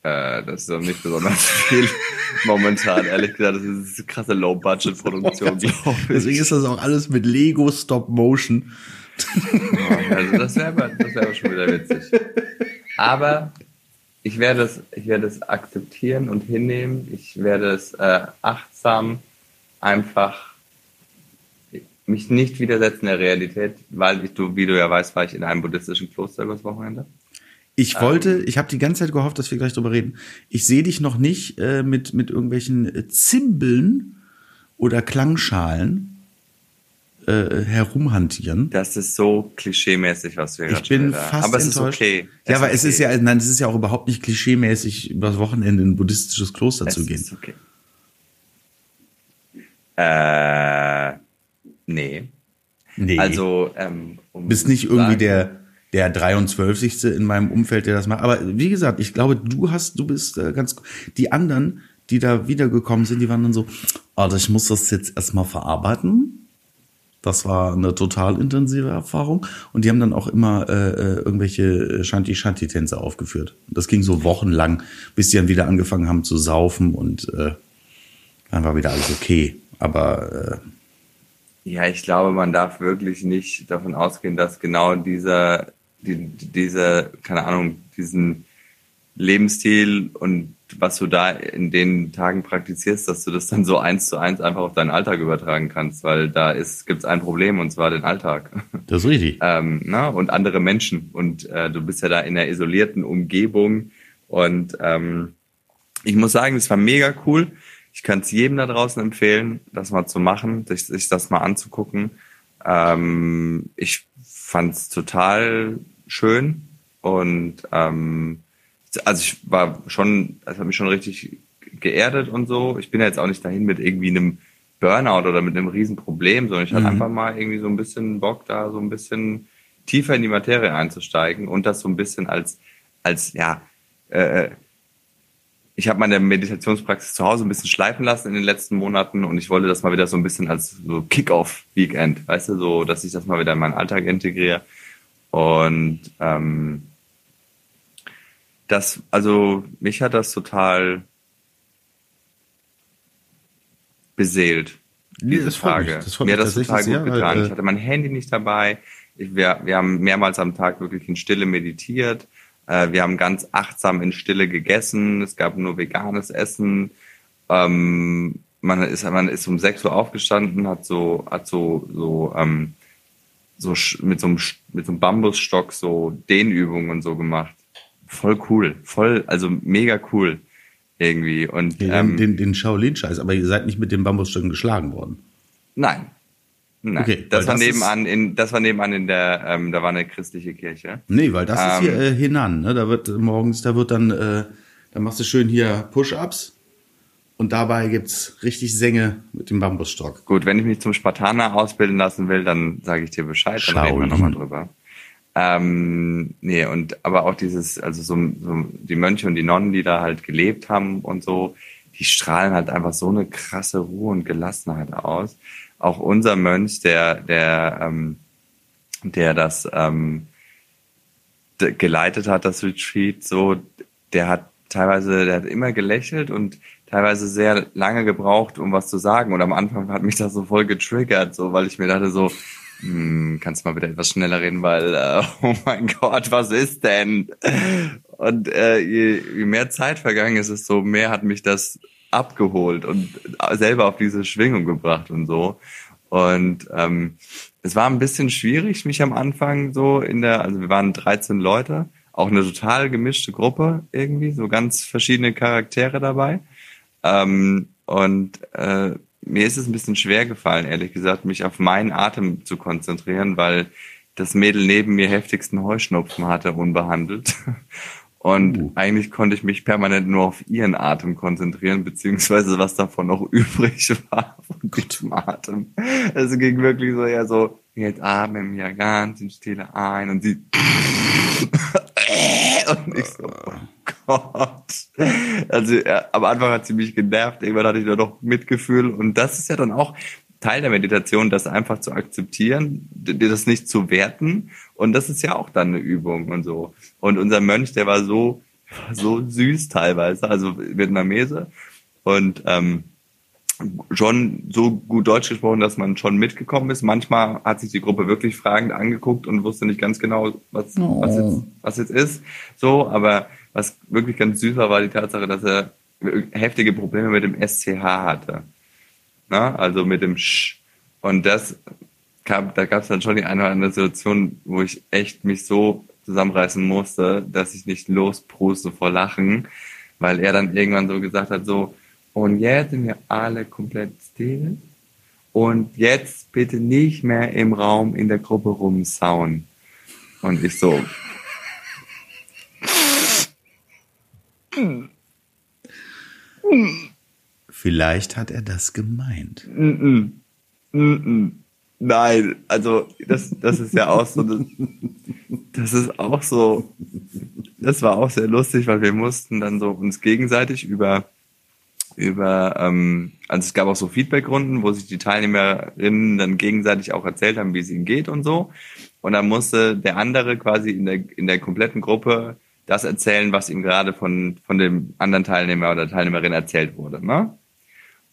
Äh, das ist doch nicht besonders viel momentan, ehrlich gesagt. Das ist eine krasse Low-Budget-Produktion, glaube ich. Deswegen ist das auch alles mit Lego Stop Motion. Also das wäre aber, das wär aber schon wieder witzig. Aber ich werde es, ich werde es akzeptieren und hinnehmen. Ich werde es äh, achtsam einfach mich nicht widersetzen der Realität, weil ich, du, wie du ja weißt, war ich in einem buddhistischen Kloster übers Wochenende. Ich wollte, ich habe die ganze Zeit gehofft, dass wir gleich drüber reden. Ich sehe dich noch nicht äh, mit, mit irgendwelchen Zimbeln oder Klangschalen äh, herumhantieren. Das ist so klischeemäßig, was wir Ich bin fast Aber es enttäuscht. ist okay. Ja, aber ist es ist okay. ja, nein, es ist ja auch überhaupt nicht klischeemäßig, übers Wochenende in ein buddhistisches Kloster Es zu gehen. ist okay. Äh, nee. Nee. Also, ähm, um bist nicht zu irgendwie sagen- der, der 23. in meinem Umfeld, der das macht. Aber wie gesagt, ich glaube, du hast, du bist äh, ganz, die anderen, die da wiedergekommen sind, die waren dann so, also ich muss das jetzt erstmal verarbeiten. Das war eine total intensive Erfahrung. Und die haben dann auch immer äh, äh irgendwelche Shanti-Shanti-Tänze aufgeführt. Das ging so wochenlang, bis die dann wieder angefangen haben zu saufen und äh, dann war wieder alles okay. Aber äh, ja, ich glaube, man darf wirklich nicht davon ausgehen, dass genau dieser, die, dieser, keine Ahnung, diesen Lebensstil und was du da in den Tagen praktizierst, dass du das dann so eins zu eins einfach auf deinen Alltag übertragen kannst, weil da ist gibt's ein Problem und zwar den Alltag. Das ist richtig. ähm, na, und andere Menschen und äh, du bist ja da in einer isolierten Umgebung und ähm, ich muss sagen, es war mega cool. Ich kann es jedem da draußen empfehlen, das mal zu machen, sich, sich das mal anzugucken. Ähm, ich fand es total schön und ähm, also ich war schon, das hat mich schon richtig geerdet und so. Ich bin ja jetzt auch nicht dahin mit irgendwie einem Burnout oder mit einem Riesenproblem, sondern ich hatte mhm. einfach mal irgendwie so ein bisschen Bock, da so ein bisschen tiefer in die Materie einzusteigen und das so ein bisschen als, als ja, äh, ich habe meine Meditationspraxis zu Hause ein bisschen schleifen lassen in den letzten Monaten und ich wollte das mal wieder so ein bisschen als so Kick-Off-Weekend, weißt du, so, dass ich das mal wieder in meinen Alltag integriere. Und ähm, das, also mich hat das total beseelt. Diese das Frage. Das Mir hat das total gut getan. Weil, ich hatte mein Handy nicht dabei. Ich, wir, wir haben mehrmals am Tag wirklich in Stille meditiert. Äh, wir haben ganz achtsam in Stille gegessen. Es gab nur veganes Essen. Ähm, man ist, man ist um 6 Uhr aufgestanden, hat so, hat so, so, ähm, so mit so einem, mit so einem Bambusstock so Dehnübungen und so gemacht voll cool, voll, also mega cool irgendwie. Und den, ähm, den, den Shaolin-Scheiß, aber ihr seid nicht mit den Bambusstöcken geschlagen worden. Nein. Nein, okay, das war das nebenan in, das war nebenan in der, ähm, da war eine christliche Kirche. Nee, weil das ähm, ist hier ähm, äh, hinan, ne? Da wird morgens, da wird dann, äh, da machst du schön hier Push-Ups und dabei gibt's richtig Sänge mit dem Bambusstock. Gut, wenn ich mich zum Spartaner ausbilden lassen will, dann sage ich dir Bescheid, dann Shaolin. reden wir nochmal drüber. Ähm, nee, und aber auch dieses, also so, so die Mönche und die Nonnen, die da halt gelebt haben und so, die strahlen halt einfach so eine krasse Ruhe und Gelassenheit aus. Auch unser Mönch, der, der, ähm, der das ähm, geleitet hat, das Retreat, so, der hat teilweise, der hat immer gelächelt und teilweise sehr lange gebraucht, um was zu sagen. Und am Anfang hat mich das so voll getriggert, so, weil ich mir dachte so, hm, kannst du mal bitte etwas schneller reden, weil, äh, oh mein Gott, was ist denn? Und äh, je, je mehr Zeit vergangen ist, desto mehr hat mich das abgeholt und selber auf diese Schwingung gebracht und so. Und ähm, es war ein bisschen schwierig, mich am Anfang so in der, also wir waren 13 Leute, auch eine total gemischte Gruppe irgendwie, so ganz verschiedene Charaktere dabei. Ähm, und äh, mir ist es ein bisschen schwer gefallen, ehrlich gesagt, mich auf meinen Atem zu konzentrieren, weil das Mädel neben mir heftigsten Heuschnupfen hatte, unbehandelt. Und uh. eigentlich konnte ich mich permanent nur auf ihren Atem konzentrieren, beziehungsweise was davon noch übrig war von diesem Atem. Also ging wirklich so eher so, jetzt atmen ja ganz in Stille ein und sie und ich so, oh Gott. Also ja, am Anfang hat sie mich genervt, irgendwann hatte ich nur noch Mitgefühl und das ist ja dann auch Teil der Meditation, das einfach zu akzeptieren, das nicht zu werten und das ist ja auch dann eine Übung und so. Und unser Mönch, der war so so süß teilweise, also Vietnamese und ähm, schon so gut Deutsch gesprochen, dass man schon mitgekommen ist. Manchmal hat sich die Gruppe wirklich fragend angeguckt und wusste nicht ganz genau, was, oh. was, jetzt, was jetzt ist. So, aber was wirklich ganz süß war, war die Tatsache, dass er heftige Probleme mit dem SCH hatte. Na, also mit dem Sch. Und das gab, da gab es dann schon die eine oder andere Situation, wo ich echt mich so zusammenreißen musste, dass ich nicht lospruste vor Lachen, weil er dann irgendwann so gesagt hat, so, und jetzt sind wir alle komplett still. Und jetzt bitte nicht mehr im Raum in der Gruppe rumsauen. Und ich so. Vielleicht hat er das gemeint. Nein, also das, das ist ja auch so. Das, das ist auch so, das war auch sehr lustig, weil wir mussten dann so uns gegenseitig über, über, ähm, also es gab auch so Feedbackrunden, wo sich die Teilnehmerinnen dann gegenseitig auch erzählt haben, wie es ihnen geht und so. Und dann musste der andere quasi in der, in der kompletten Gruppe das erzählen, was ihm gerade von, von dem anderen Teilnehmer oder Teilnehmerin erzählt wurde. Ne?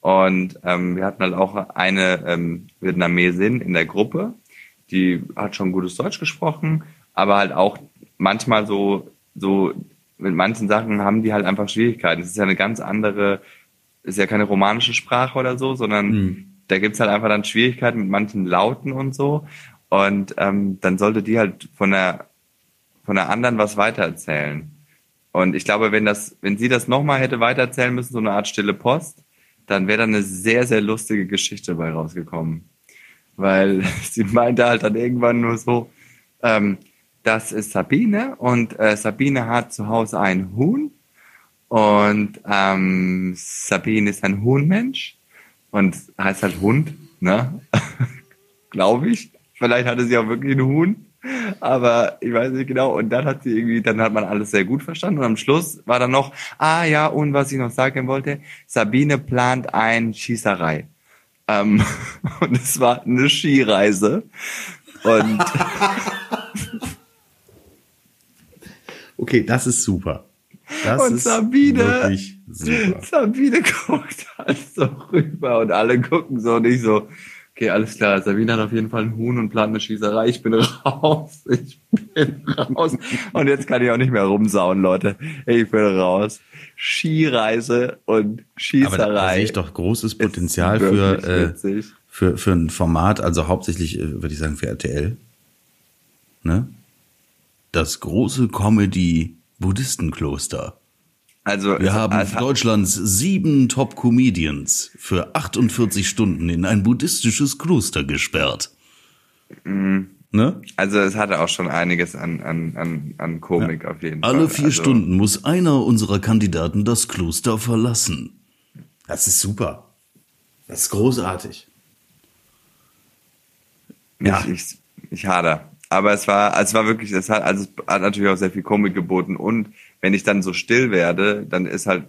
Und ähm, wir hatten halt auch eine ähm, Vietnamesin in der Gruppe, die hat schon gutes Deutsch gesprochen, aber halt auch manchmal so, so mit manchen Sachen haben die halt einfach Schwierigkeiten. Es ist ja eine ganz andere, ist ja keine romanische Sprache oder so, sondern mhm. da gibt's halt einfach dann Schwierigkeiten mit manchen Lauten und so. Und ähm, dann sollte die halt von der von der anderen was weitererzählen. Und ich glaube, wenn das, wenn sie das nochmal hätte weitererzählen müssen, so eine Art stille Post, dann wäre da eine sehr, sehr lustige Geschichte bei rausgekommen. Weil sie meinte halt dann irgendwann nur so, ähm, das ist Sabine und äh, Sabine hat zu Hause ein Huhn und ähm, Sabine ist ein Huhnmensch und heißt halt Hund, ne? Glaube ich. Vielleicht hatte sie auch wirklich ein Huhn. Aber ich weiß nicht genau. Und dann hat sie irgendwie, dann hat man alles sehr gut verstanden. Und am Schluss war dann noch, ah ja, und was ich noch sagen wollte, Sabine plant ein Schießerei. Ähm, und es war eine Skireise. Und okay, das ist super. Das und Sabine, Sabine guckt halt so rüber und alle gucken so nicht so, Okay, alles klar. Sabine hat auf jeden Fall einen Huhn und plant eine Schießerei. Ich bin raus. Ich bin raus. Und jetzt kann ich auch nicht mehr rumsauen, Leute. Ich bin raus. Skireise und Schießerei. Aber da sehe ich doch großes Potenzial für, äh, für, für ein Format, also hauptsächlich, äh, würde ich sagen, für RTL. Ne? Das große Comedy-Buddhistenkloster. Also wir haben also, Deutschlands sieben Top-Comedians für 48 Stunden in ein buddhistisches Kloster gesperrt. Mhm. Ne? Also es hatte auch schon einiges an, an, an, an Komik ja. auf jeden Fall. Alle vier also, Stunden muss einer unserer Kandidaten das Kloster verlassen. Das ist super. Das ist großartig. Ja, ich, ich, ich hader. Aber es war, also es war wirklich, es hat, also es hat natürlich auch sehr viel Komik geboten und wenn ich dann so still werde, dann ist halt,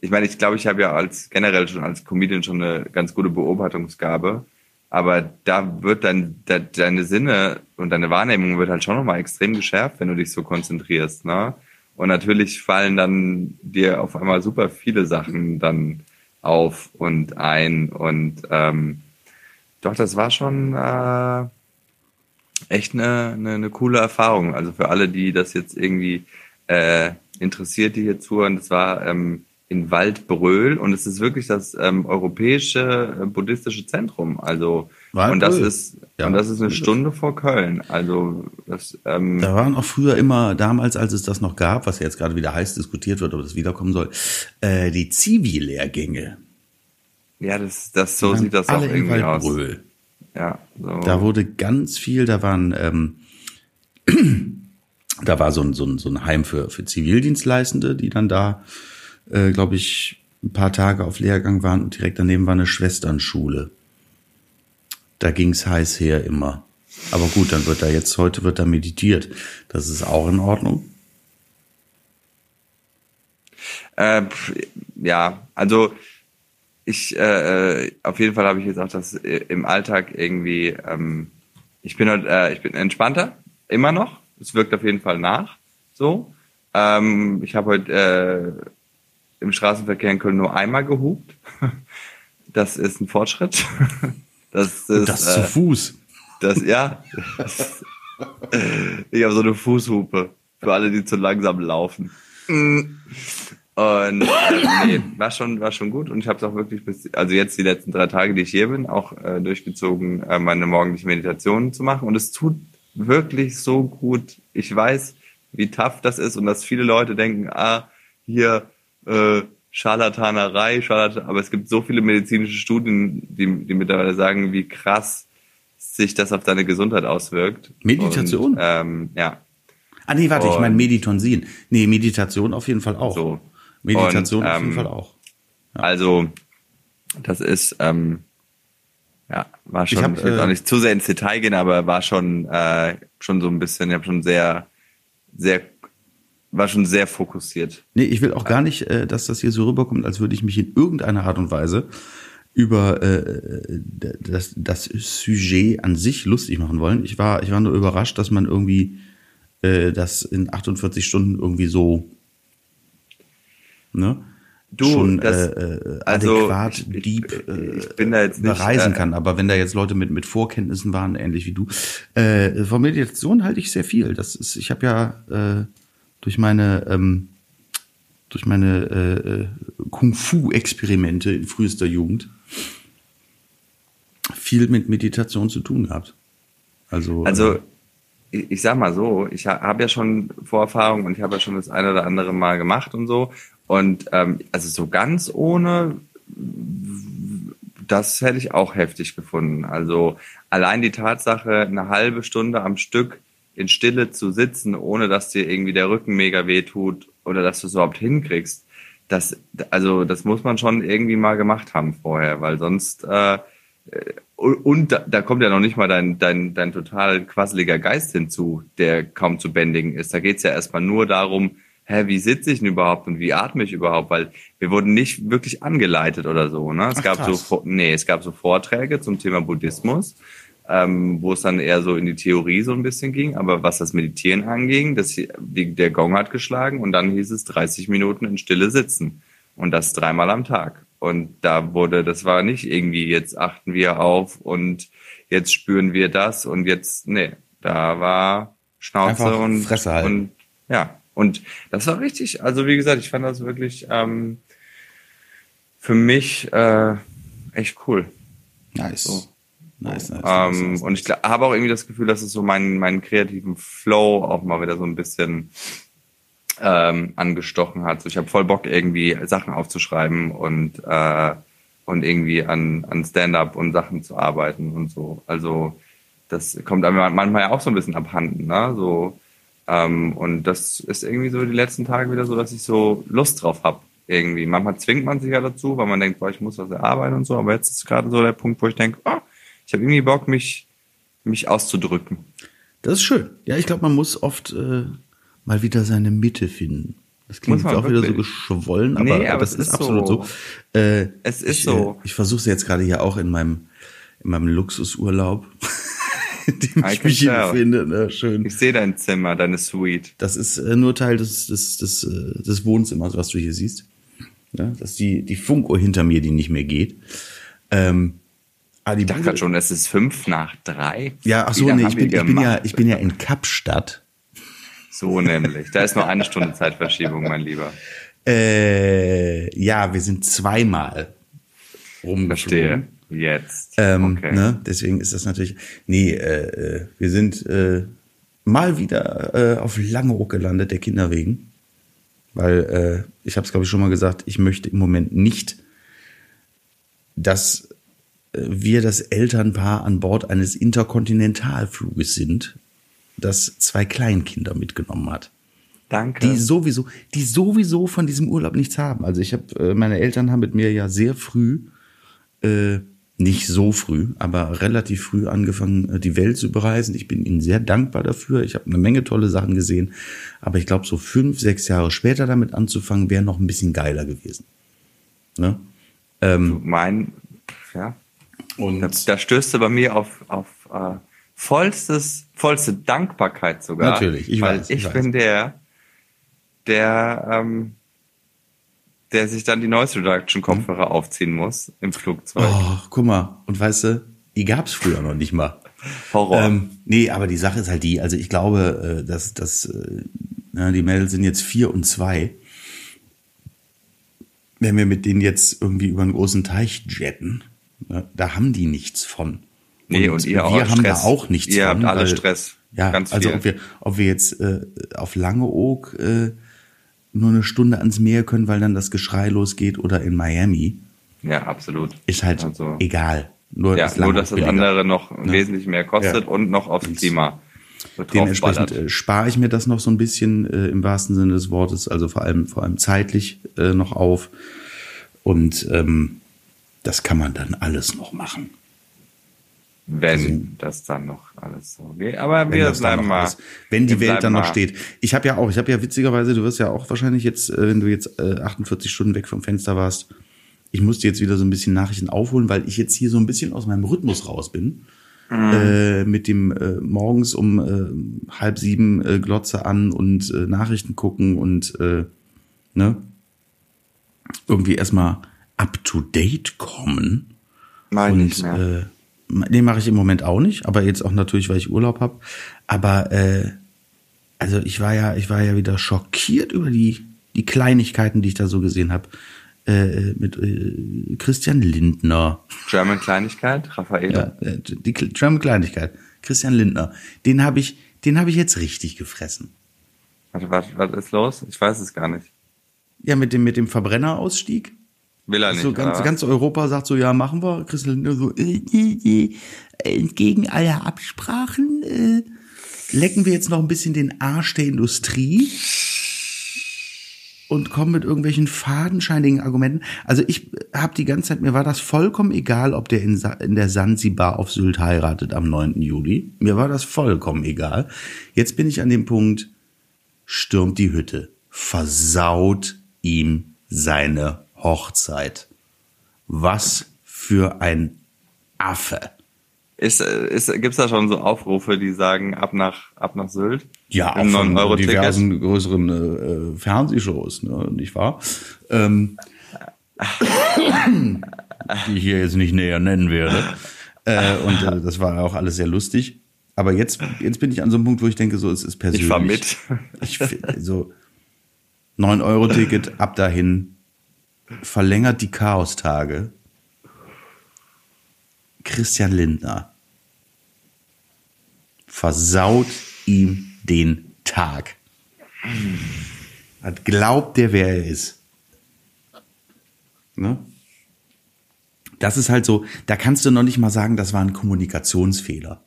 ich meine, ich glaube, ich habe ja als generell schon als Comedian schon eine ganz gute Beobachtungsgabe, aber da wird dann de, deine Sinne und deine Wahrnehmung wird halt schon nochmal extrem geschärft, wenn du dich so konzentrierst, ne? Und natürlich fallen dann dir auf einmal super viele Sachen dann auf und ein und ähm, doch, das war schon äh, echt eine, eine, eine coole Erfahrung. Also für alle, die das jetzt irgendwie äh, interessiert, die hier zuhören, das war ähm, in Waldbröl und es ist wirklich das ähm, europäische äh, buddhistische Zentrum. Also Waldbröl. und das ist ja. und das ist eine Stunde vor Köln. Also das, ähm, da waren auch früher immer damals, als es das noch gab, was jetzt gerade wieder heiß diskutiert wird, ob das wiederkommen soll, äh, die Zivi-Lehrgänge. Ja, das, das so sieht das auch irgendwie aus. Ja, so. Da wurde ganz viel, da waren ähm, da war so ein, so ein, so ein Heim für, für Zivildienstleistende, die dann da, äh, glaube ich, ein paar Tage auf Lehrgang waren und direkt daneben war eine Schwesternschule. Da ging's heiß her immer. Aber gut, dann wird da jetzt, heute wird da meditiert. Das ist auch in Ordnung. Äh, ja, also ich äh auf jeden Fall habe ich jetzt auch das äh, im Alltag irgendwie. Ähm, ich bin halt, äh, ich bin entspannter immer noch es wirkt auf jeden Fall nach. So. Ähm, ich habe heute äh, im Straßenverkehr in Köln nur einmal gehupt. Das ist ein Fortschritt. Das, ist, das zu äh, Fuß. Das, ja. Das, ich habe so eine Fußhupe für alle, die zu langsam laufen. Und äh, nee, war schon, war schon gut und ich habe es auch wirklich bis, also jetzt die letzten drei Tage, die ich hier bin, auch äh, durchgezogen, äh, meine morgendliche Meditation zu machen. Und es tut wirklich so gut. Ich weiß, wie tough das ist und dass viele Leute denken, ah, hier äh, Scharlatanerei, Scharlatan, aber es gibt so viele medizinische Studien, die, die mittlerweile sagen, wie krass sich das auf deine Gesundheit auswirkt. Meditation? Und, ähm, ja. Ah nee, warte, und, ich meine Meditonsin. Nee, Meditation auf jeden Fall auch. So. Meditation und, auf jeden ähm, Fall auch. Ja. Also, das ist, ähm, ja, war schon, ich, hab, ich will äh, auch nicht zu sehr ins Detail gehen, aber war schon, äh, schon so ein bisschen, ich habe schon sehr sehr, war schon sehr fokussiert. Nee, ich will auch gar nicht, äh, dass das hier so rüberkommt, als würde ich mich in irgendeiner Art und Weise über äh, das, das Sujet an sich lustig machen wollen. Ich war, ich war nur überrascht, dass man irgendwie äh, das in 48 Stunden irgendwie so ne, Du, schon das- äh, äh, also, adäquat, ich- deep äh, ich bin da jetzt nicht, bereisen äh, kann. Aber wenn da jetzt Leute mit, mit Vorkenntnissen waren, ähnlich wie du, äh, von Meditation halte ich sehr viel. Das ist, ich habe ja äh, durch meine ähm, durch meine äh, äh, Kung-Fu-Experimente in frühester Jugend viel mit Meditation zu tun gehabt. Also, Also äh, ich, ich sag mal so, ich ha, habe ja schon Vorerfahrung und ich habe ja schon das eine oder andere Mal gemacht und so. Und ähm, also so ganz ohne, das hätte ich auch heftig gefunden. Also allein die Tatsache, eine halbe Stunde am Stück in Stille zu sitzen, ohne dass dir irgendwie der Rücken mega weh tut oder dass du es überhaupt hinkriegst, das, also das muss man schon irgendwie mal gemacht haben vorher, weil sonst äh, und da, da kommt ja noch nicht mal dein, dein, dein total quasseliger Geist hinzu, der kaum zu bändigen ist. Da geht's ja erstmal nur darum, hä, wie sitze ich denn überhaupt und wie atme ich überhaupt? Weil wir wurden nicht wirklich angeleitet oder so. Ne? Es Ach, gab so krass. Vor- nee, es gab so Vorträge zum Thema Buddhismus, ähm, wo es dann eher so in die Theorie so ein bisschen ging. Aber was das Meditieren anging, das, der Gong hat geschlagen und dann hieß es 30 Minuten in Stille sitzen. Und das dreimal am Tag. Und da wurde, das war nicht irgendwie, jetzt achten wir auf und jetzt spüren wir das und jetzt, nee, da war Schnauze Einfach und, Fresse halten. und ja. Und das war richtig, also wie gesagt, ich fand das wirklich ähm, für mich äh, echt cool. nice. so. Nice, nice, Ähm, nice. und ich habe auch irgendwie das Gefühl, dass es so meinen, meinen kreativen Flow auch mal wieder so ein bisschen ähm, angestochen hat. So, ich habe voll Bock, irgendwie Sachen aufzuschreiben und, äh, und irgendwie an, an Stand-up und Sachen zu arbeiten und so. Also das kommt einem manchmal ja auch so ein bisschen abhanden, ne? So, ähm, und das ist irgendwie so die letzten Tage wieder so, dass ich so Lust drauf habe. Irgendwie. Manchmal zwingt man sich ja dazu, weil man denkt, boah, ich muss was erarbeiten und so. Aber jetzt ist gerade so der Punkt, wo ich denke, oh, ich habe irgendwie Bock, mich, mich auszudrücken. Das ist schön. Ja, ich glaube, man muss oft äh, mal wieder seine Mitte finden. Das klingt jetzt auch wieder so wirklich. geschwollen, aber, Nee, aber das ist, ist absolut so. so. Äh, Es ist ich, so. Äh, ich versuche es jetzt gerade hier auch in meinem, in meinem Luxusurlaub, in dem I ich mich hier befinde. Ne? Schön. Ich sehe dein Zimmer, deine Suite. Das ist äh, nur Teil des, des, des, äh, des Wohnzimmers, was du hier siehst. Ja, das ist die, die Funkuhr hinter mir, die nicht mehr geht. Ähm, aber die Ich dachte Bude- gerade schon, es ist fünf nach drei. ja, ach so, nee, ich bin, ich bin ja, ich bin ja in Kapstadt. So nämlich. Da ist nur eine Stunde Zeitverschiebung, mein Lieber. Äh, ja, wir sind zweimal rumgeflogen. Verstehe. Jetzt. Ähm, okay. ne? Deswegen ist das natürlich. Nee, äh, äh, wir sind äh, mal wieder äh, auf Langeoog gelandet, der Kinder wegen. Weil, äh, ich habe es, glaube ich, schon mal gesagt, ich möchte im Moment nicht, dass äh, wir das Elternpaar an Bord eines Interkontinentalfluges sind, das zwei Kleinkinder mitgenommen hat Danke. die sowieso, die sowieso von diesem Urlaub nichts haben. Also ich habe, äh, meine Eltern haben mit mir ja sehr früh, äh, nicht so früh, aber relativ früh angefangen, äh, die Welt zu bereisen. Ich bin ihnen sehr dankbar dafür. Ich habe eine Menge tolle Sachen gesehen, aber ich glaube, so fünf, sechs Jahre später damit anzufangen, wäre noch ein bisschen geiler gewesen. Ne? Ähm, mein, ja. und Da, da stößt du bei mir auf, auf äh, vollstes, vollste Dankbarkeit sogar. Natürlich, ich weil weiß, ich ich weiß. bin der, der, ähm, der sich dann die Noise Reduction Kopfhörer aufziehen muss im Flugzeug. oh, guck mal, und weißt du, die gab's früher noch nicht mal. Horror. Ähm, nee, aber die Sache ist halt die, also ich glaube, äh, dass, dass äh, na, die Mädels sind jetzt vier und zwei. Wenn wir mit denen jetzt irgendwie über einen großen Teich jetten, ne, da haben die nichts von. Nee, und ihr wir auch haben Stress. da auch nichts Ihr von. habt alle weil- Stress. Ja, Ganz also viel. ob wir, ob wir jetzt äh, auf Langeoog äh, nur eine Stunde ans Meer können, weil dann das Geschrei losgeht oder in Miami, ja, absolut. ist halt Also- egal. Nur Ja, nur dass das billiger. andere noch wesentlich mehr kostet Ja. und noch aufs Klima Dementsprechend äh, spare ich mir das noch so ein bisschen äh, im wahrsten Sinne des Wortes, also vor allem vor allem zeitlich äh, noch auf. Und ähm, das kann man dann alles noch machen. Wenn das dann noch alles so geht. Aber wir bleiben mal. alles, wenn die Welt dann noch mal- steht. Ich habe ja auch, ich habe ja witzigerweise, du wirst ja auch wahrscheinlich jetzt, äh, wenn du jetzt äh, 48 Stunden weg vom Fenster warst, ich musste jetzt wieder so ein bisschen Nachrichten aufholen, weil ich jetzt hier so ein bisschen aus meinem Rhythmus raus bin. Äh, mit dem äh, morgens um äh, halb sieben äh, Glotze an und äh, Nachrichten gucken und äh, ne irgendwie erstmal up to date kommen. Ich Und nicht mehr. Den mache ich im Moment auch nicht, aber jetzt auch natürlich, weil ich Urlaub habe. Aber äh, also ich war ja, ich war ja wieder schockiert über die die Kleinigkeiten, die ich da so gesehen habe. Äh, mit äh, Christian Lindner, German Kleinigkeit, Raffaele. ja, äh, die German Kleinigkeit, Christian Lindner, den habe ich, den habe ich jetzt richtig gefressen. Warte, was, was ist los? Ich weiß es gar nicht. Ja, mit dem mit dem Verbrennerausstieg. Will er nicht. So ganz, ganz Europa sagt so, ja, machen wir. Christian Lindner so, äh, äh, äh, entgegen aller Absprachen äh, lecken wir jetzt noch ein bisschen den Arsch der Industrie und kommen mit irgendwelchen fadenscheinigen Argumenten. Also ich habe die ganze Zeit, mir war das vollkommen egal, ob der in, Sa in der Sansibar auf Sylt heiratet am 9. Juli. Mir war das vollkommen egal. Jetzt bin ich an dem Punkt, stürmt die Hütte, versaut ihm seine Hochzeit. Was für ein Affe. Ist, ist, gibt's da schon so Aufrufe, die sagen, ab nach, ab nach Sylt? Ja, auch von 9-Euro-Ticket? diversen größeren äh, Fernsehshows, ne, nicht wahr? Ähm, die ich hier jetzt nicht näher nennen werde. Äh, und äh, das war auch alles sehr lustig. Aber jetzt, jetzt bin ich an so einem Punkt, wo ich denke, so, es ist persönlich. Ich fahr mit. Ich so 9-Euro-Ticket, ab dahin, verlängert die Chaostage. Christian Lindner versaut ihm den Tag. Hat glaubt der, wer er ist. Ne? Das ist halt so, da kannst du noch nicht mal sagen, das war ein Kommunikationsfehler.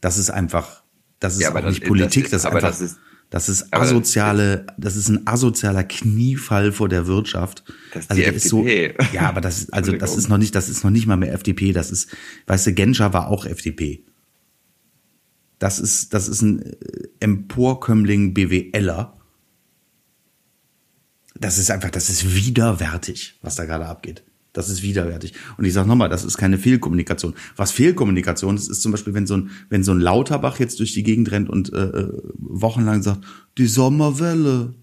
Das ist einfach, das ist Ja, aber auch das- nicht Politik, das das, ist aber einfach, das ist- das ist asoziale, das ist ein asozialer Kniefall vor der Wirtschaft. Das ist also die der ist so, FDP. ja, aber das ist, also das ist noch nicht, das ist noch nicht mal mehr FDP, das ist, weißt du, Genscher war auch FDP. Das ist, das ist ein äh, Emporkömmling BWLer. Das ist einfach, das ist widerwärtig, was da gerade abgeht. Das ist widerwärtig. Und ich sage nochmal, das ist keine Fehlkommunikation. Was Fehlkommunikation ist, ist zum Beispiel, wenn so ein, wenn so ein Lauterbach jetzt durch die Gegend rennt und äh, äh, wochenlang sagt, die Sommerwelle,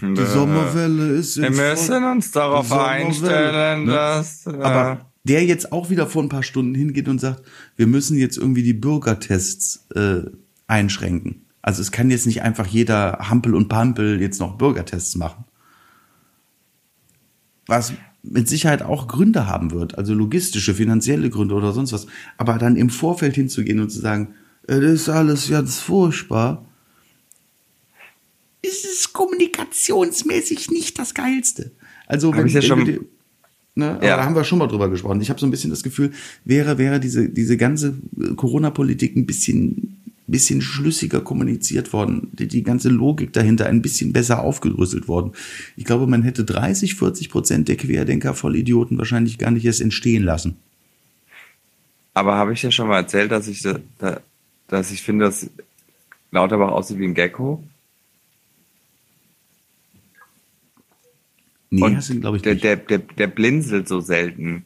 die Sommerwelle ist Wir müssen uns darauf einstellen, ne? dass. Äh, Aber der jetzt auch wieder vor ein paar Stunden hingeht und sagt, wir müssen jetzt irgendwie die Bürgertests äh, einschränken. Also es kann jetzt nicht einfach jeder Hampel und Pampel jetzt noch Bürgertests machen. Was mit Sicherheit auch Gründe haben wird, also logistische, finanzielle Gründe oder sonst was. Aber dann im Vorfeld hinzugehen und zu sagen, "Äh, das ist alles ganz furchtbar, ist es kommunikationsmäßig nicht das Geilste. Also Hab ich ja wenn schon- dir- Ne? Ja. da haben wir schon mal drüber gesprochen. Ich habe so ein bisschen das Gefühl, wäre, wäre diese, diese ganze äh, Corona-Politik ein bisschen, bisschen schlüssiger kommuniziert worden, die, die ganze Logik dahinter ein bisschen besser aufgedröselt worden. Ich glaube, man hätte 30, 40 Prozent der Querdenker Vollidioten wahrscheinlich gar nicht erst entstehen lassen. aber habe ich dir schon mal erzählt, dass ich, da, dass ich finde, dass Lauterbach aussieht wie ein Gecko? Nee, Und hast du, glaube ich, der, nicht. der, der, der blinzelt so selten.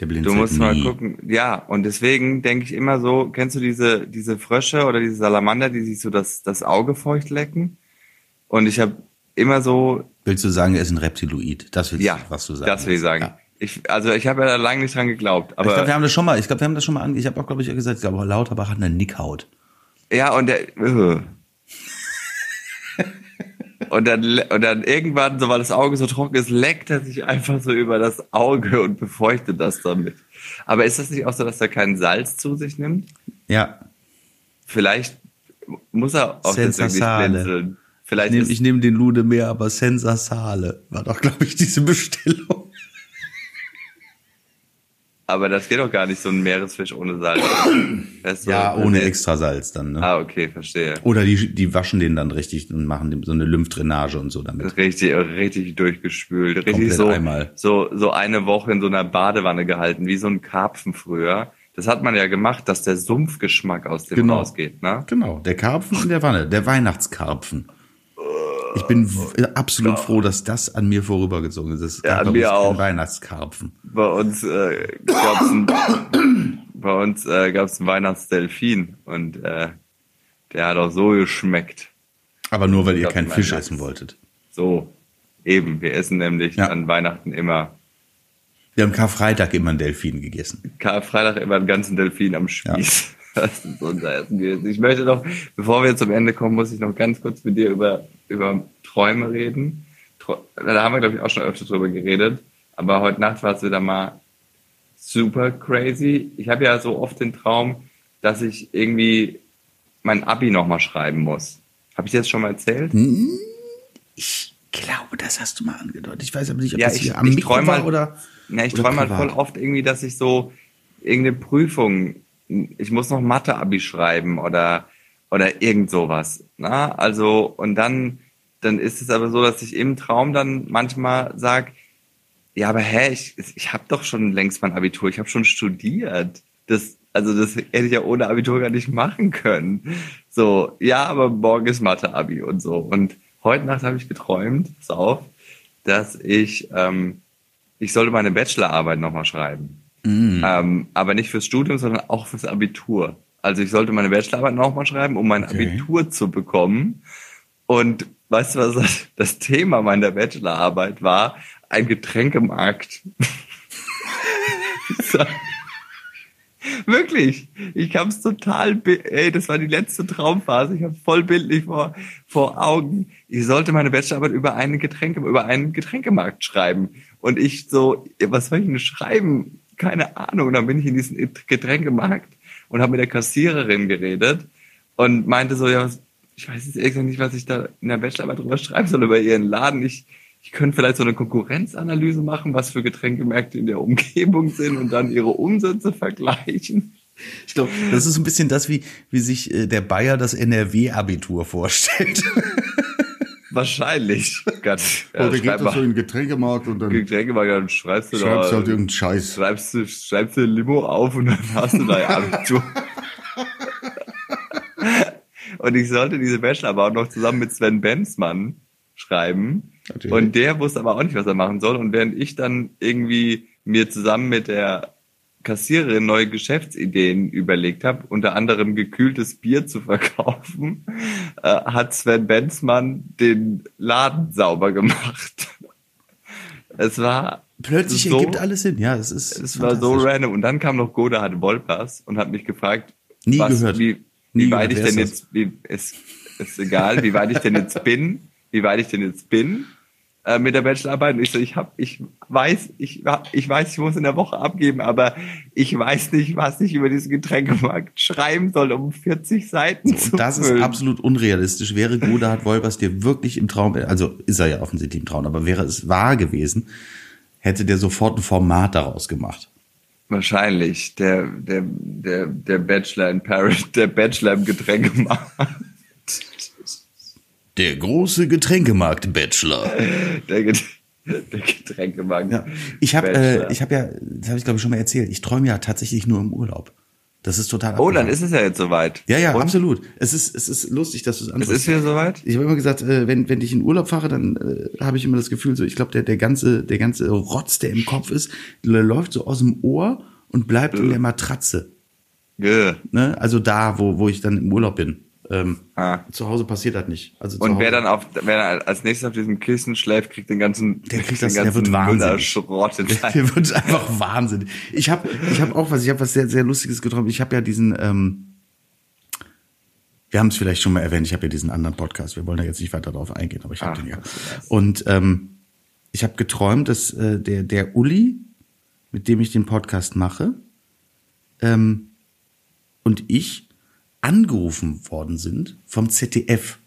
Der Du musst mal nie. gucken. Ja, und deswegen denke ich immer so, kennst du diese, diese Frösche oder diese Salamander, die sich so das, das Auge feucht lecken? Und ich habe immer so, Willst du sagen, er ist ein Reptiloid? Das willst ja, du, was du sagst. das will ich sagen. Ja. Ich, also ich habe ja da lange nicht dran geglaubt. ich glaube, wir Aber haben das schon mal, ich glaube, wir haben das schon mal, ich habe auch, glaube ich, gesagt, ich glaube, Lauterbach hat eine Nickhaut. ja, und der, äh. Und dann, und dann irgendwann, so weil das Auge so trocken ist, leckt er sich einfach so über das Auge und befeuchtet das damit. Aber ist das nicht auch so, dass er kein Salz zu sich nimmt? Ja, Vielleicht muss er auch deswegen Sensasale. blinzeln. Vielleicht Ich nehme nehm den Lude mehr, aber Sensa Sale war doch, glaube ich, diese Bestellung. Aber das geht doch gar nicht, so ein Meeresfisch ohne Salz. Ja, ohne ist- Extrasalz dann. Ne? Ah, okay, verstehe. Oder die, die waschen den dann richtig und machen so eine Lymphdrainage und so damit. Richtig, richtig durchgespült. Richtig Komplett so, einmal. so, so eine Woche in so einer Badewanne gehalten, wie so ein Karpfen früher. das hat man ja gemacht, dass der Sumpfgeschmack aus dem Genau. rausgeht, ne? Genau, der Karpfen in der Wanne, der Weihnachtskarpfen. Ich bin absolut froh, dass das an mir vorübergezogen ist. Es Ja, gab an bei mir auch. Weihnachtskarpfen. Bei uns äh, gab's ein, bei uns äh, gab's einen Weihnachtsdelfin und äh, der hat auch so geschmeckt. Aber nur, weil ihr keinen Fisch essen wolltet. So, eben. Wir essen nämlich Ja. an Weihnachten immer Wir haben Karfreitag immer einen Delfin gegessen. Karfreitag immer einen ganzen Delfin am Spieß. Das ist unser Essen gewesen. Ich möchte noch, bevor wir zum Ende kommen, muss ich noch ganz kurz mit dir über, über Träume reden. Da haben wir, glaube ich, auch schon öfter drüber geredet. Aber heute Nacht war es wieder mal super crazy. Ich habe ja so oft den Traum, dass ich irgendwie mein Abi nochmal schreiben muss. Habe ich das schon mal erzählt? Ich glaube, das hast du mal angedeutet. Ich weiß aber nicht, ob Ja, das ich- hier am ich Mikro war halt- oder. Ja, ich träume halt voll oft irgendwie, dass ich so irgendeine Prüfung, ich muss noch Mathe-Abi schreiben oder, oder irgend sowas. Na? Also, und dann, dann ist es aber so, dass ich im Traum dann manchmal sag, ja, aber hä, ich, ich habe doch schon längst mein Abitur, ich habe schon studiert. Das, also das hätte ich ja ohne Abitur gar nicht machen können. So, ja, aber morgen ist Mathe-Abi und so. Und heute Nacht habe ich geträumt, pass auf, dass ich, ähm, ich sollte meine Bachelorarbeit nochmal schreiben. Ähm, aber nicht fürs Studium, sondern auch fürs Abitur. Also ich sollte meine Bachelorarbeit nochmal schreiben, um mein Okay. Abitur zu bekommen. Und weißt du, was das- das Thema meiner Bachelorarbeit war? Ein Getränkemarkt. So. Wirklich. Ich hab's total, bi- ey, das war die letzte Traumphase. Ich habe voll bildlich vor, vor Augen. Ich sollte meine Bachelorarbeit über einen Getränke, über einen Getränkemarkt schreiben. Und ich so, was soll ich denn schreiben? Keine Ahnung. Und dann bin ich in diesen Getränkemarkt und habe mit der Kassiererin geredet und meinte so, ja, ich weiß jetzt ehrlich gesagt nicht, was ich da in der Bachelorarbeit drüber schreiben soll über ihren Laden. Ich, ich könnte vielleicht so eine Konkurrenzanalyse machen, was für Getränkemärkte in der Umgebung sind und dann ihre Umsätze vergleichen. Ich glaube, das ist ein bisschen das, wie, wie sich äh, der Bayer das NRW-Abitur vorstellt. Wahrscheinlich. Gott, Oh, ja, schreib mal, in den Getränkemarkt und dann Getränkemarkt, dann schreibst du da, irgendeinen Scheiß. schreibst du, schreibst du Limo auf und dann hast du dein Abitur. und ich sollte diese Bachelorarbeit auch noch zusammen mit Sven Benzmann schreiben. Natürlich. Und der wusste aber auch nicht, was er machen soll. Und während ich dann irgendwie mir zusammen mit der Kassiererin neue Geschäftsideen überlegt habe, unter anderem gekühltes Bier zu verkaufen, äh, hat Sven Benzmann den Laden sauber gemacht. Es war Plötzlich so, ergibt alles Sinn. Ja, es ist. es war so random. Und dann kam noch Godehard Wolpers und hat mich gefragt, Nie was, gehört. wie, Nie wie weit gehört. ich denn jetzt, wie, ist, ist egal, wie weit ich denn jetzt bin, wie weit ich denn jetzt bin äh, mit der Bachelorarbeit. Und ich so, ich hab, ich weiß, ich, ich weiß, ich muss in der Woche abgeben, aber ich weiß nicht, was ich über diesen Getränkemarkt schreiben soll, um 40 Seiten zu Und das ist füllen. absolut unrealistisch. Wäre Godehard Wolpers dir wirklich im Traum, also ist er ja offensichtlich im Traum, aber wäre es wahr gewesen, hätte der sofort ein Format daraus gemacht. Wahrscheinlich. Der, der, der, der Bachelor in Paris, der Bachelor im Getränkemarkt. Der große Getränkemarkt-Bachelor. Der, Get der Getränkemarkt. Ja. Ich habe, äh, ich habe ja, das habe ich glaube ich schon mal erzählt. Ich träume ja tatsächlich nur im Urlaub. Das ist total. Oh, dann ist es ja jetzt soweit. Ja, ja, Und? absolut. Es ist, es ist lustig, dass du es Es ansprichst. ist wieder soweit? Ich habe immer gesagt, äh, wenn, wenn ich in Urlaub fahre, dann äh, habe ich immer das Gefühl, so ich glaube, der, der ganze, der ganze Rotz, der im Kopf ist, der läuft so aus dem Ohr und bleibt in der Matratze. Geh. Ne? Also da, wo, wo ich dann im Urlaub bin. Ähm, Ah. Zu Hause passiert das nicht. Also Und wer dann auf, wer als nächstes auf diesem Kissen schläft, kriegt den ganzen, Der kriegt den das- der ganzen wird wahnsinnig. Sein. Mir wird einfach Wahnsinn. Ich habe ich hab auch was, ich habe was sehr, sehr Lustiges geträumt. Ich habe ja diesen, ähm, wir haben es vielleicht schon mal erwähnt, ich habe ja diesen anderen Podcast. Wir wollen da jetzt nicht weiter drauf eingehen, aber ich habe den ja. Und ähm, ich habe geträumt, dass äh, der, der Uli, mit dem ich den Podcast mache, ähm, und ich angerufen worden sind vom ZDF.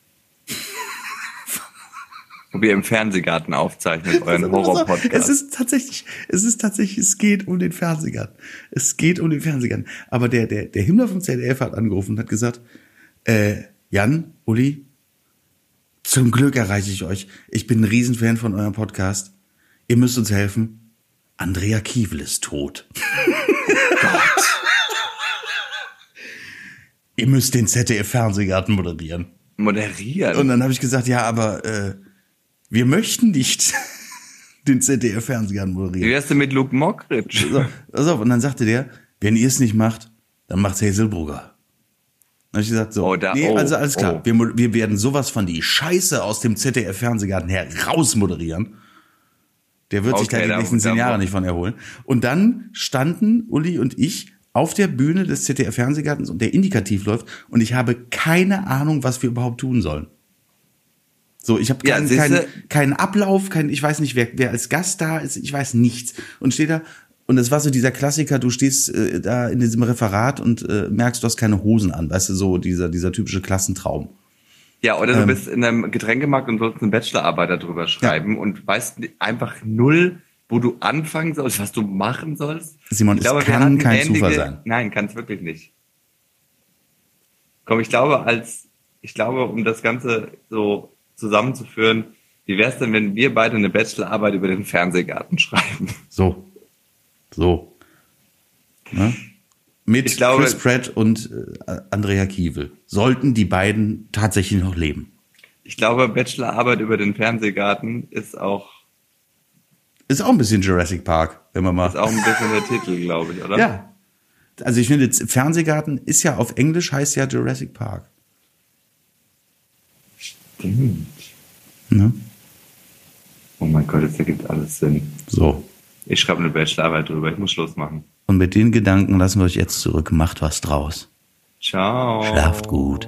Wo wir im Fernsehgarten aufzeichnen, euren Es ist Horror-Podcast. tatsächlich, es ist tatsächlich, es geht um den Fernsehgarten. Es geht um den Fernsehgarten. Aber der, der, der Himmler vom ZDF hat angerufen und hat gesagt, äh, Jan, Uli, zum Glück erreiche ich euch. Ich bin ein Riesenfan von eurem Podcast. Ihr müsst uns helfen. Andrea Kiewel ist tot. ihr müsst den ZDF-Fernsehgarten moderieren. Moderieren. Und dann habe ich gesagt, ja, aber äh, wir möchten nicht den ZDF-Fernsehgarten Wie moderieren. wär's denn mit Luke Mockridge? So, pass auf, und dann sagte der, wenn ihr es nicht macht, dann macht's Hazelbrugger. Dann habe ich gesagt, so, Oh, da- nee, oh, also alles klar, oh. wir, wir werden sowas von die Scheiße aus dem ZDF-Fernsehgarten heraus moderieren. Der wird sich da Okay, die nächsten zehn Jahre nicht von erholen. Und dann standen Uli und ich auf der Bühne des ZDF-Fernsehgartens und der Indikativ läuft und ich habe keine Ahnung, was wir überhaupt tun sollen. So, ich habe Ja, keinen, siehste- keinen, keinen Ablauf, kein, ich weiß nicht, wer, wer als Gast da ist, ich weiß nichts. Und steht da, und es war so dieser Klassiker, du stehst äh, da in diesem Referat und äh, merkst, du hast keine Hosen an, weißt du, so dieser, dieser typische Klassentraum. Ja, oder Ähm. du bist in einem Getränkemarkt und sollst eine Bachelorarbeit darüber schreiben und weißt einfach null, wo du anfangen sollst, was du machen sollst. Simon, Ich es kann kein Zufall sein. Nein, kann es wirklich nicht. Komm, ich glaube, als, ich glaube, um das Ganze so zusammenzuführen, wie wär's denn, wenn wir beide eine Bachelorarbeit über den Fernsehgarten schreiben? So. So. Ne? Mit glaube- Chris Pratt und äh, Andrea Kiewel. Sollten die beiden tatsächlich noch leben. Ich glaube, Bachelorarbeit über den Fernsehgarten ist auch, Ist auch ein bisschen Jurassic Park, wenn man mal. ist auch ein bisschen der Titel, glaube ich, oder? Ja. Also ich finde, Fernsehgarten ist ja auf Englisch heißt ja Jurassic Park. Stimmt. Ne? Oh mein Gott, jetzt ergibt alles Sinn. So. Ich schreibe eine Bachelorarbeit drüber, ich muss Schluss machen. Und mit den Gedanken lassen wir euch jetzt zurück. Macht was draus. Ciao. Schlaft gut.